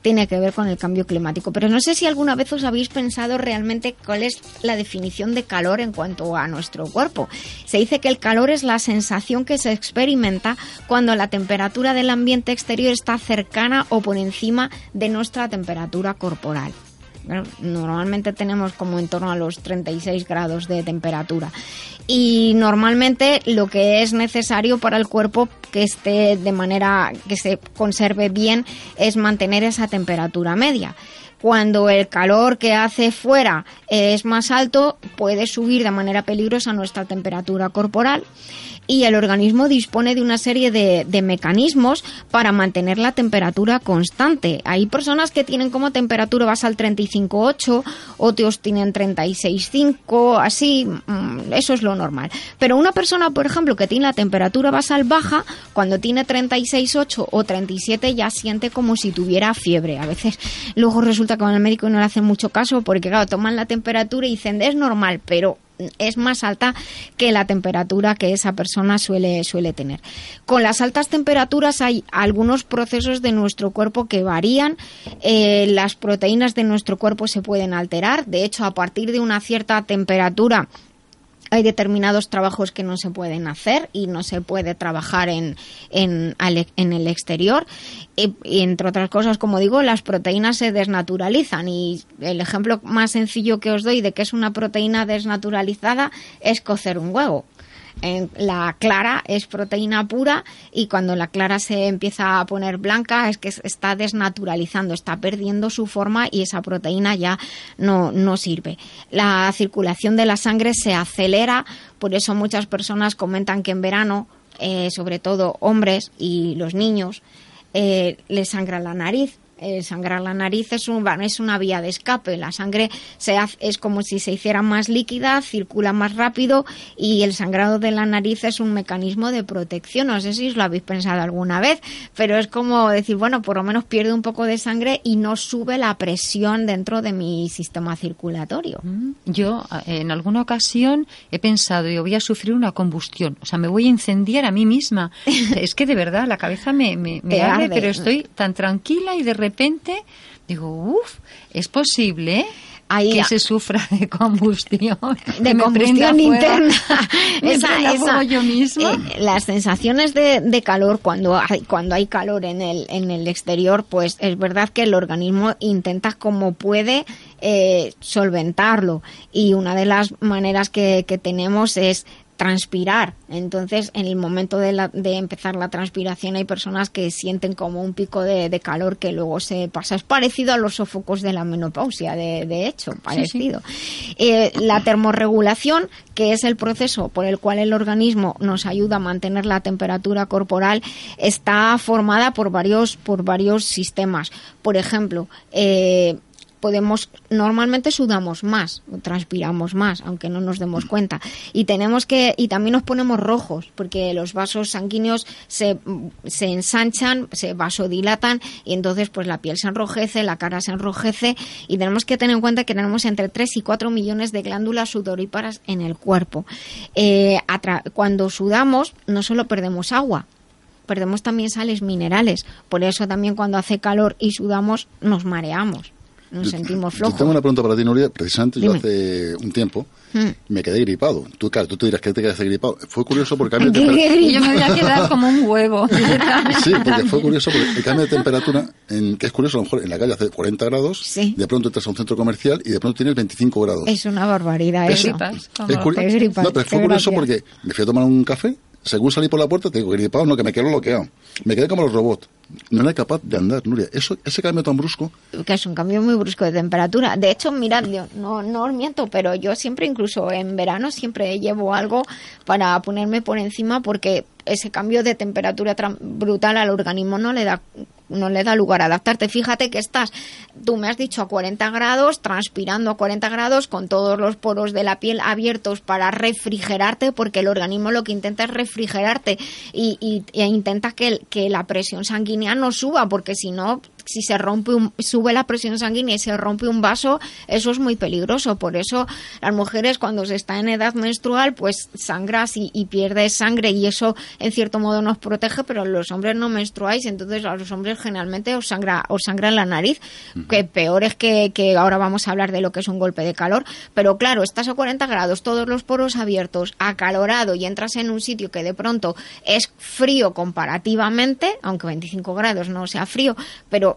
tiene que ver con el cambio climático. Pero no sé si alguna vez os habéis pensado realmente cuál es la definición de calor en cuanto a nuestro cuerpo. Se dice que el calor es la sensación que se experimenta cuando la temperatura del ambiente exterior está cercana o por encima de nuestra temperatura corporal. Normalmente tenemos como en torno a los 36 grados de temperatura. Y normalmente lo que es necesario para el cuerpo que esté de manera que se conserve bien es mantener esa temperatura media cuando el calor que hace fuera es más alto, puede subir de manera peligrosa nuestra temperatura corporal y el organismo dispone de una serie de, de, mecanismos para mantener la temperatura constante. Hay personas que tienen como temperatura basal 35,8, otros tienen 36,5, así, mm, eso es lo normal. Pero una persona, por ejemplo, que tiene la temperatura basal baja, cuando tiene 36,8 o 37 ya siente como si tuviera fiebre. A veces luego resulta que con el médico no le hacen mucho caso porque, claro, toman la temperatura y dicen, es normal, pero es más alta que la temperatura que esa persona suele, suele tener. Con las altas temperaturas hay algunos procesos de nuestro cuerpo que varían, eh, las proteínas de nuestro cuerpo se pueden alterar, de hecho a partir de una cierta temperatura hay determinados trabajos que no se pueden hacer y no se puede trabajar en, en, en el exterior. Y, y, entre otras cosas, como digo, las proteínas se desnaturalizan. Y el ejemplo más sencillo que os doy de que es una proteína desnaturalizada es cocer un huevo. En la clara es proteína pura y cuando la clara se empieza a poner blanca es que está desnaturalizando, está perdiendo su forma y esa proteína ya no, no sirve. La circulación de la sangre se acelera, por eso muchas personas comentan que en verano, eh, sobre todo hombres y los niños, eh, les sangra la nariz eh, sangrar la nariz es, un, es una vía de escape. La sangre se hace, es como si se hiciera más líquida, circula más rápido y el sangrado de la nariz es un mecanismo de protección. No sé si os lo habéis pensado alguna vez, pero es como decir, bueno, por lo menos pierdo un poco de sangre y no sube la presión dentro de mi sistema circulatorio. Yo en alguna ocasión he pensado, yo voy a sufrir una combustión, o sea, me voy a incendiar a mí misma. es que de verdad la cabeza me, me, me arde, pero estoy tan tranquila y de repente repente digo, uff, es posible Ahí, que se sufra de combustión, de combustión interna. esa, esa, yo misma. Eh, las sensaciones de, de, calor cuando hay, cuando hay calor en el, en el exterior, pues es verdad que el organismo intenta como puede eh, solventarlo. Y una de las maneras que, que tenemos es transpirar. Entonces, en el momento de, la, de, empezar la transpiración hay personas que sienten como un pico de, de, calor que luego se pasa. Es parecido a los sofocos de la menopausia, de, de hecho, parecido. Sí, sí. Eh, la termorregulación, que es el proceso por el cual el organismo nos ayuda a mantener la temperatura corporal, está formada por varios, por varios sistemas. Por ejemplo, eh, podemos normalmente sudamos más, transpiramos más, aunque no nos demos cuenta. Y tenemos que y también nos ponemos rojos porque los vasos sanguíneos se, se ensanchan, se vasodilatan y entonces pues la piel se enrojece, la cara se enrojece y tenemos que tener en cuenta que tenemos entre 3 y 4 millones de glándulas sudoríparas en el cuerpo. Eh, cuando sudamos no solo perdemos agua, perdemos también sales minerales. Por eso también cuando hace calor y sudamos nos mareamos nos yo, sentimos flojos. Yo tengo una pregunta para ti, Nuria. Precisamente Dime. yo hace un tiempo hmm. me quedé gripado. Tú, claro, tú te dirás que te quedaste gripado. Fue curioso porque cambio de temperatura... Yo me voy a quedar como un huevo. sí, porque fue curioso porque el cambio de temperatura, en, que es curioso, a lo mejor en la calle hace 40 grados, sí. de pronto entras a un centro comercial y de pronto tienes 25 grados. Es una barbaridad eso. Es, es curioso. No, pero fue curioso porque me fui a tomar un café según salí por la puerta, te digo, gripado, no, que me quedo bloqueado. Me quedé como los robots. No era capaz de andar, Nuria. Eso, ese cambio tan brusco. Que es un cambio muy brusco de temperatura. De hecho, mirad, yo no, no os miento, pero yo siempre, incluso en verano, siempre llevo algo para ponerme por encima porque ese cambio de temperatura brutal al organismo no le da no le da lugar a adaptarte. Fíjate que estás, tú me has dicho a 40 grados, transpirando a 40 grados, con todos los poros de la piel abiertos para refrigerarte, porque el organismo lo que intenta es refrigerarte y, y, e intenta que, que la presión sanguínea no suba, porque si no si se rompe un, sube la presión sanguínea y se rompe un vaso, eso es muy peligroso. Por eso las mujeres cuando se está en edad menstrual, pues sangras y, y pierdes sangre y eso en cierto modo nos protege, pero los hombres no menstruáis, entonces a los hombres generalmente os sangra, os sangra en la nariz, que peor es que, que ahora vamos a hablar de lo que es un golpe de calor. Pero claro, estás a 40 grados, todos los poros abiertos, acalorado y entras en un sitio que de pronto es frío comparativamente, aunque 25 grados no sea frío, pero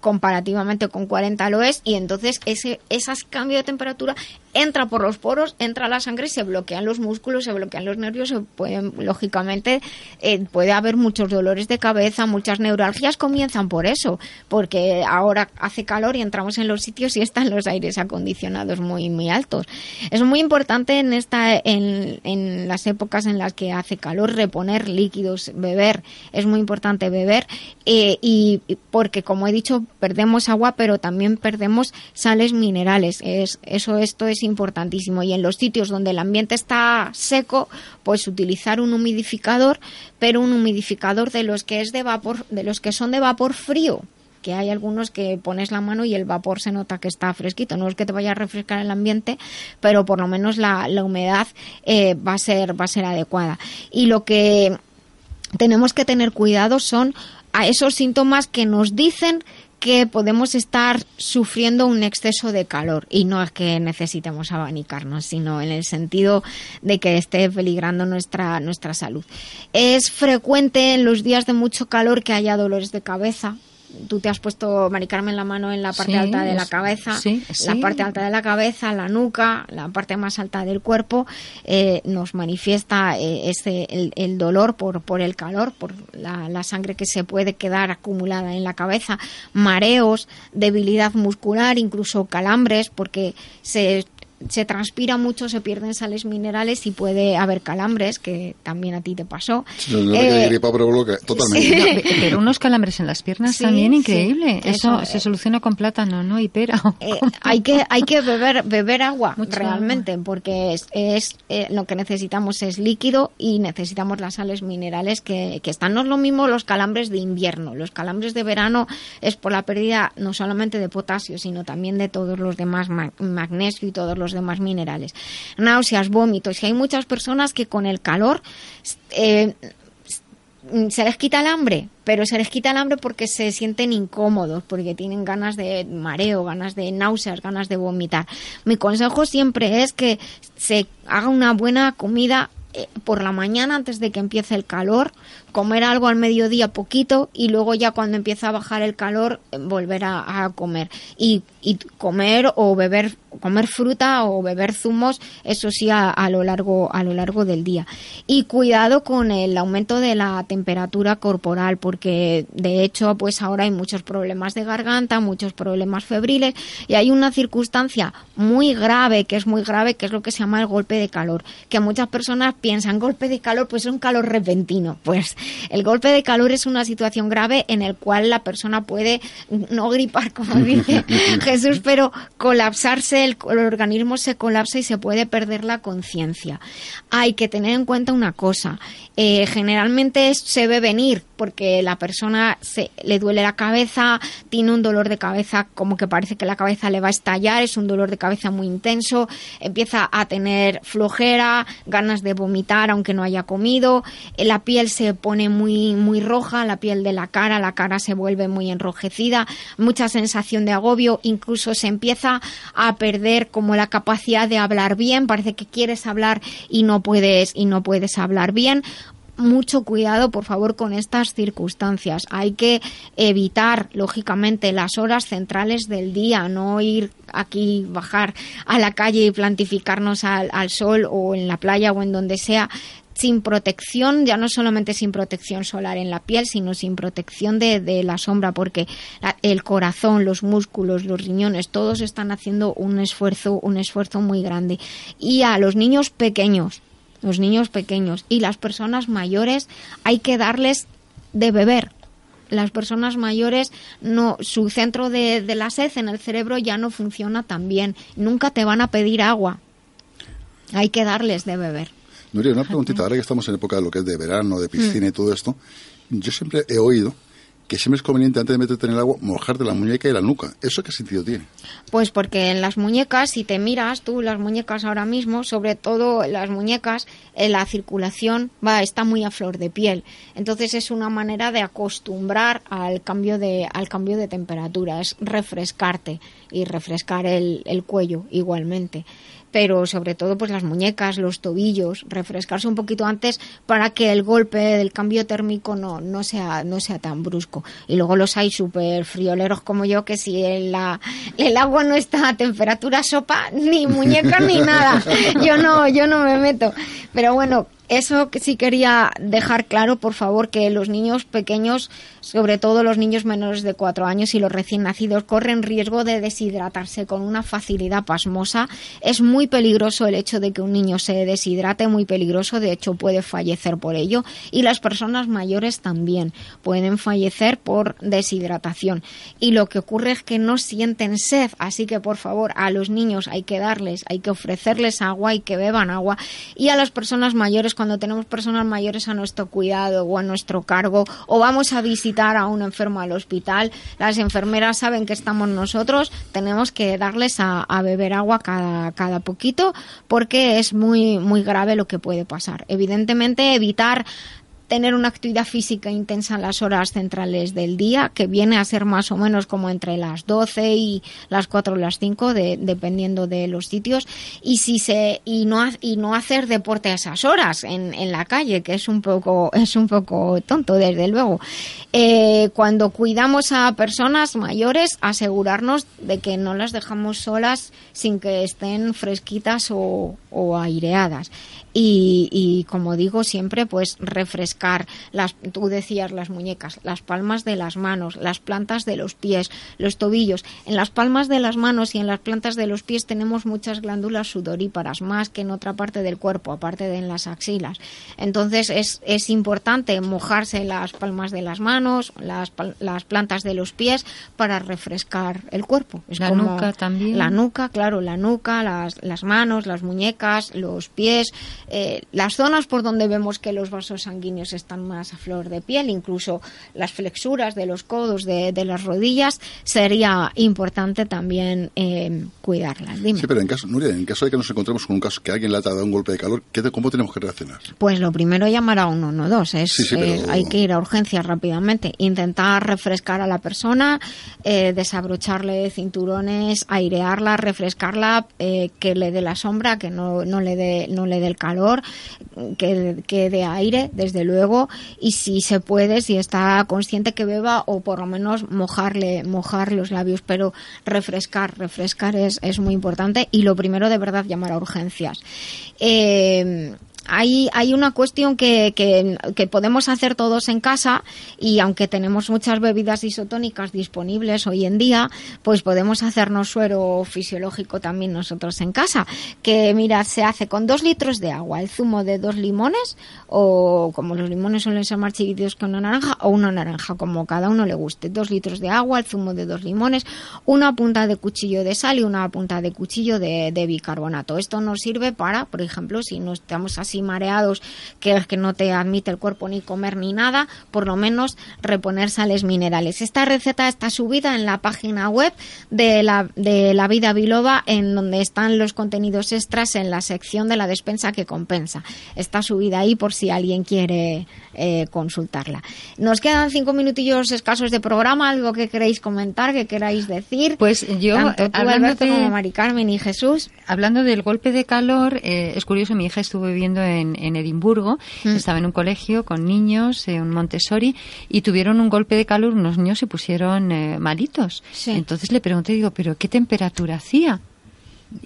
comparativamente con 40 lo es y entonces ese esas cambios de temperatura entra por los poros, entra la sangre, se bloquean los músculos, se bloquean los nervios, se pueden, lógicamente eh, puede haber muchos dolores de cabeza, muchas neuralgias comienzan por eso, porque ahora hace calor y entramos en los sitios y están los aires acondicionados muy muy altos. Es muy importante en esta en, en las épocas en las que hace calor reponer líquidos, beber, es muy importante beber eh, y porque como he dicho perdemos agua, pero también perdemos sales minerales. Es, eso esto es importantísimo. Y en los sitios donde el ambiente está seco, pues utilizar un humidificador, pero un humidificador de los que es de vapor, de los que son de vapor frío que hay algunos que pones la mano y el vapor se nota que está fresquito. No es que te vaya a refrescar el ambiente, pero por lo menos la, la humedad eh, va a ser va a ser adecuada. Y lo que tenemos que tener cuidado son a esos síntomas que nos dicen que podemos estar sufriendo un exceso de calor y no es que necesitemos abanicarnos, sino en el sentido de que esté peligrando nuestra nuestra salud. Es frecuente en los días de mucho calor que haya dolores de cabeza, tú te has puesto, Mari Carmen, la mano en la parte Sí, alta de la cabeza, sí, la parte alta de la cabeza, la nuca, la parte más alta del cuerpo, eh, nos manifiesta eh, ese, el, el dolor por, por el calor, por la, la sangre que se puede quedar acumulada en la cabeza, mareos, debilidad muscular, incluso calambres, porque se se transpira mucho, se pierden sales minerales y puede haber calambres, que también a ti te pasó. No, no me Eh, pero bloque, totalmente. No, pe- pero unos calambres en las piernas Sí, también sí. increíble. Eso, se soluciona con plátano, ¿no? Y pera. Eh, hay que hay que beber beber agua Mucha realmente porque es, es, eh, lo que necesitamos es líquido y necesitamos las sales minerales que, que están no es lo mismo los calambres de invierno los calambres de verano es por la pérdida no solamente de potasio sino también de todos los demás ma- magnesio y todos los demás minerales náuseas vómitos y hay muchas personas que con el calor eh, se les quita el hambre, pero se les quita el hambre porque se sienten incómodos, porque tienen ganas de mareo, ganas de náuseas, ganas de vomitar. Mi consejo siempre es que se haga una buena comida eh, por la mañana antes de que empiece el calor, comer algo al mediodía poquito y luego ya cuando empieza a bajar el calor eh, volver a, comer. Y, y comer o beber comer fruta o beber zumos eso sí a, a lo largo a lo largo del día. Y cuidado con el aumento de la temperatura corporal porque de hecho pues ahora hay muchos problemas de garganta muchos problemas febriles y hay una circunstancia muy grave que es muy grave que es lo que se llama el golpe de calor que muchas personas piensan golpe de calor pues es un calor repentino pues el golpe de calor es una situación grave en el cual la persona puede no gripar como dice Jesús pero colapsarse el, organismo se colapsa y se puede perder la conciencia. Hay que tener en cuenta una cosa eh, generalmente se ve venir porque la persona le duele la cabeza, tiene un dolor de cabeza como que parece que la cabeza le va a estallar, es un dolor de cabeza muy intenso, empieza a tener flojera, ganas de vomitar aunque no haya comido, eh, la piel se pone muy, muy roja, la piel de la cara, la cara se vuelve muy enrojecida, mucha sensación de agobio, incluso se empieza a perder como la capacidad de hablar bien, parece que quieres hablar y no puedes, y no puedes hablar bien mucho cuidado, por favor, con estas circunstancias. Hay que evitar, lógicamente, las horas centrales del día, no ir aquí, bajar a la calle y plantificarnos al, al sol o en la playa o en donde sea sin protección, ya no solamente sin protección solar en la piel, sino sin protección de, de la sombra, porque la- el corazón, los músculos, los riñones, todos están haciendo un esfuerzo, un esfuerzo muy grande. Y a los niños pequeños, los niños pequeños y las personas mayores hay que darles de beber. Las personas mayores no su centro de, de la sed en el cerebro ya no funciona tan bien. Nunca te van a pedir agua. Hay que darles de beber. Nuria, una preguntita, ahora que estamos en época de lo que es de verano, de piscina y todo esto, yo siempre he oído que siempre es conveniente antes de meterte en el agua mojarte la muñeca y la nuca. ¿Eso qué sentido tiene? Pues porque en las muñecas, si te miras tú las muñecas ahora mismo, sobre todo las muñecas, eh, la circulación va está muy a flor de piel. Entonces es una manera de acostumbrar al cambio de al cambio de temperatura, es refrescarte y refrescar el, el cuello igualmente pero sobre todo pues las muñecas, los tobillos, refrescarse un poquito antes para que el golpe del cambio térmico no, no, sea, no sea tan brusco. Y luego los hay súper frioleros como yo que si el, la, el agua no está a temperatura sopa, ni muñeca ni nada. Yo no, yo no me meto. Pero bueno, eso sí quería dejar claro, por favor, que los niños pequeños, sobre todo los niños menores de cuatro años y los recién nacidos, corren riesgo de deshidratarse con una facilidad pasmosa. Es muy peligroso el hecho de que un niño se deshidrate, muy peligroso, de hecho puede fallecer por ello. Y las personas mayores también pueden fallecer por deshidratación. Y lo que ocurre es que no sienten sed, así que por favor a los niños hay que darles, hay que ofrecerles agua y que beban agua. Y a las personas mayores cuando tenemos personas mayores a nuestro cuidado o a nuestro cargo o vamos a visitar a un enfermo al hospital, las enfermeras saben que estamos nosotros, tenemos que darles a, a beber agua cada, cada poquito porque es muy, muy grave lo que puede pasar. Evidentemente, evitar tener una actividad física intensa en las horas centrales del día, que viene a ser más o menos como entre las 12 y las 4 o las 5, de, dependiendo de los sitios, y si se y no y no hacer deporte a esas horas en, en la calle, que es un poco es un poco tonto desde luego. Eh, cuando cuidamos a personas mayores, asegurarnos de que no las dejamos solas sin que estén fresquitas o, o aireadas. Y, y, como digo siempre, pues refrescar, las, tú decías las muñecas, las palmas de las manos, las plantas de los pies, los tobillos. En las palmas de las manos y en las plantas de los pies tenemos muchas glándulas sudoríparas, más que en otra parte del cuerpo, aparte de en las axilas. Entonces es, es importante mojarse las palmas de las manos, las, las plantas de los pies para refrescar el cuerpo. Es la nuca también. La nuca, claro, la nuca, las, las manos, las muñecas, los pies, eh, las zonas por donde vemos que los vasos sanguíneos están más a flor de piel, incluso las flexuras de los codos, de, de las rodillas, sería importante también eh, cuidarlas. Dime. Sí, pero en caso, Nuria, en caso de que nos encontremos con un caso que alguien le ha dado un golpe de calor, ¿qué ¿cómo tenemos que reaccionar? Pues lo primero llamar a un 112, es, Sí, sí, pero- eh, hay que ir a urgencias rápidamente, intentar refrescar a la persona, eh, desabrocharle cinturones, airearla, refrescarla, eh, que le dé la sombra, que no, no le dé no le dé el calor, que, dé aire, desde luego, y si se puede, si está consciente que beba o por lo menos mojarle, mojar los labios, pero refrescar, refrescar es, es muy importante y lo primero de verdad llamar a urgencias. Eh, hay, hay una cuestión que, que, podemos hacer todos en casa y aunque tenemos muchas bebidas isotónicas disponibles hoy en día, pues podemos hacernos suero fisiológico también nosotros en casa. Que mira, se hace con dos litros de agua, el zumo de dos limones o como los limones suelen ser más chiquititos que una naranja o una naranja, como cada uno le guste. Dos litros de agua, el zumo de dos limones, una punta de cuchillo de sal y una punta de cuchillo de, de bicarbonato. Esto nos sirve para, por ejemplo, si no estamos así mareados, que es que no te admite el cuerpo ni comer ni nada, por lo menos reponer sales minerales. Esta receta está subida en la página web de la, de la vida biloba, en donde están los contenidos extras en la sección de la despensa que compensa. Está subida ahí por si alguien quiere eh, consultarla. Nos quedan cinco minutillos escasos de programa, algo que queréis comentar, que queráis decir. Pues yo, Tanto tú, Alberto, de- como Mari Carmen y Jesús. Hablando del golpe de calor, eh, es curioso, mi hija estuvo viviendo en, en Edimburgo, Mm. estaba en un colegio con niños, eh, un Montessori, y tuvieron un golpe de calor, unos niños se pusieron eh, malitos. Entonces le pregunté, digo, ¿pero qué temperatura hacía?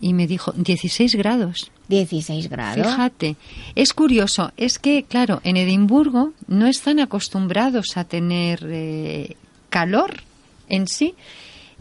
Y me dijo, 16 grados. 16 grados. Fíjate, es curioso, es que, claro, en Edimburgo no están acostumbrados a tener eh, calor en sí.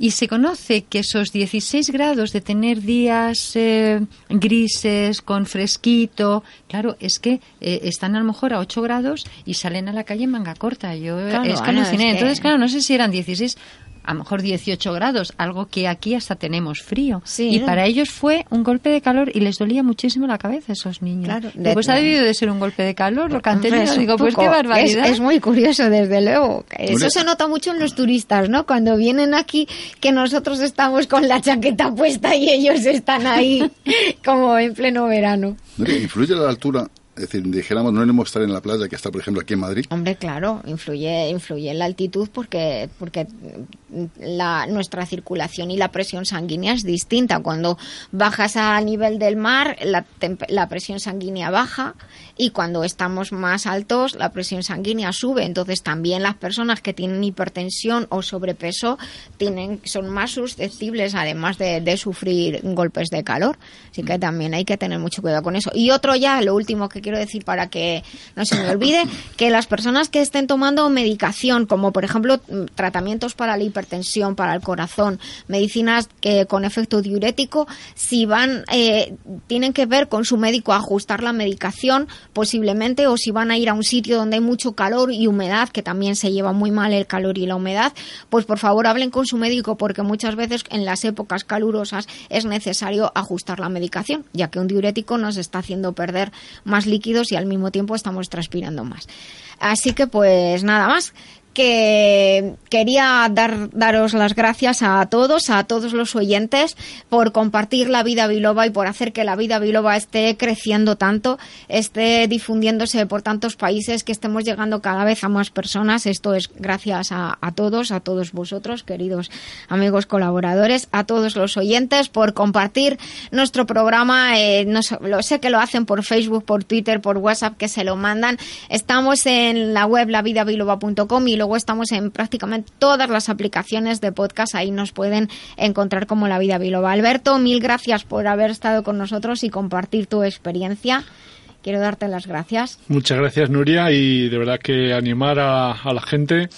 Y se conoce que esos 16 grados de tener días eh, grises, con fresquito, claro, es que eh, están a lo mejor a 8 grados y salen a la calle en manga corta. Yo Claro, es que Ana, aluciné. es que- Entonces, claro, no sé si eran 16 a lo mejor 18 grados, algo que aquí hasta tenemos frío. Sí, y ¿no? para ellos fue un golpe de calor y les dolía muchísimo la cabeza a esos niños. Claro, pues ha debido de ser un golpe de calor lo que han Hombre, tenido. es un Digo, pues poco- qué barbaridad. Es, es muy curioso, desde luego. Eso se nota mucho en los turistas, ¿no? Cuando vienen aquí, que nosotros estamos con la chaqueta puesta y ellos están ahí como en pleno verano. ¿Influye la altura? Es decir, dijéramos, no lo mismo estar en la playa que estar, por ejemplo, aquí en Madrid. Hombre, claro, influye, influye en la altitud porque, porque la, nuestra circulación y la presión sanguínea es distinta. Cuando bajas al nivel del mar, la, la presión sanguínea baja y cuando estamos más altos, la presión sanguínea sube. Entonces, también las personas que tienen hipertensión o sobrepeso tienen, son más susceptibles, además de, de sufrir golpes de calor. Así que también hay que tener mucho cuidado con eso. Y otro ya, lo último que quiero decir para que no se me olvide, que las personas que estén tomando medicación, como por ejemplo mm, tratamientos para la hipertensión, para el corazón, medicinas que con efecto diurético, si van, eh, tienen que ver con su médico ajustar la medicación posiblemente, o si van a ir a un sitio donde hay mucho calor y humedad, que también se lleva muy mal el calor y la humedad, pues por favor hablen con su médico porque muchas veces en las épocas calurosas es necesario ajustar la medicación, ya que un diurético nos está haciendo perder más líquidos y al mismo tiempo estamos transpirando más. Así que pues nada más que quería dar, daros las gracias a todos, a todos los oyentes, por compartir la vida biloba y por hacer que la vida biloba esté creciendo tanto, esté difundiéndose por tantos países, que estemos llegando cada vez a más personas. Esto es gracias a, todos, a todos vosotros, queridos amigos colaboradores, a todos los oyentes, por compartir nuestro programa. Eh, no lo sé que lo hacen por Facebook, por Twitter, por WhatsApp, que se lo mandan. Estamos en la web lavidabiloba.com y luego estamos en prácticamente todas las aplicaciones de podcast. Ahí nos pueden encontrar como La Vida Biloba. Alberto, mil gracias por haber estado con nosotros y compartir tu experiencia. Quiero darte las gracias. Muchas gracias, Nuria, y de verdad que animar a, la gente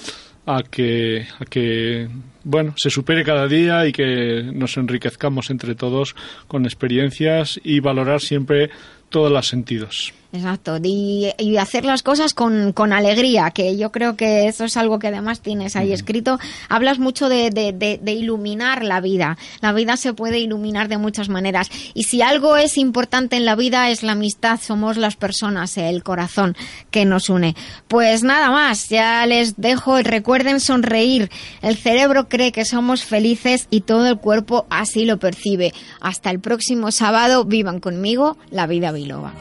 a que, a que bueno, se supere cada día y que nos enriquezcamos entre todos con experiencias y valorar siempre todos los sentidos. Exacto, y, y hacer las cosas con, con alegría, que yo creo que eso es algo que además tienes ahí escrito. Hablas mucho de, de, de- de iluminar la vida. La vida se puede iluminar de muchas maneras. Y si algo es importante en la vida es la amistad, somos las personas, el corazón que nos une. Pues nada más, ya les dejo. Recuerden sonreír. El cerebro cree que somos felices y todo el cuerpo así lo percibe. Hasta el próximo sábado, vivan conmigo la vida biloba.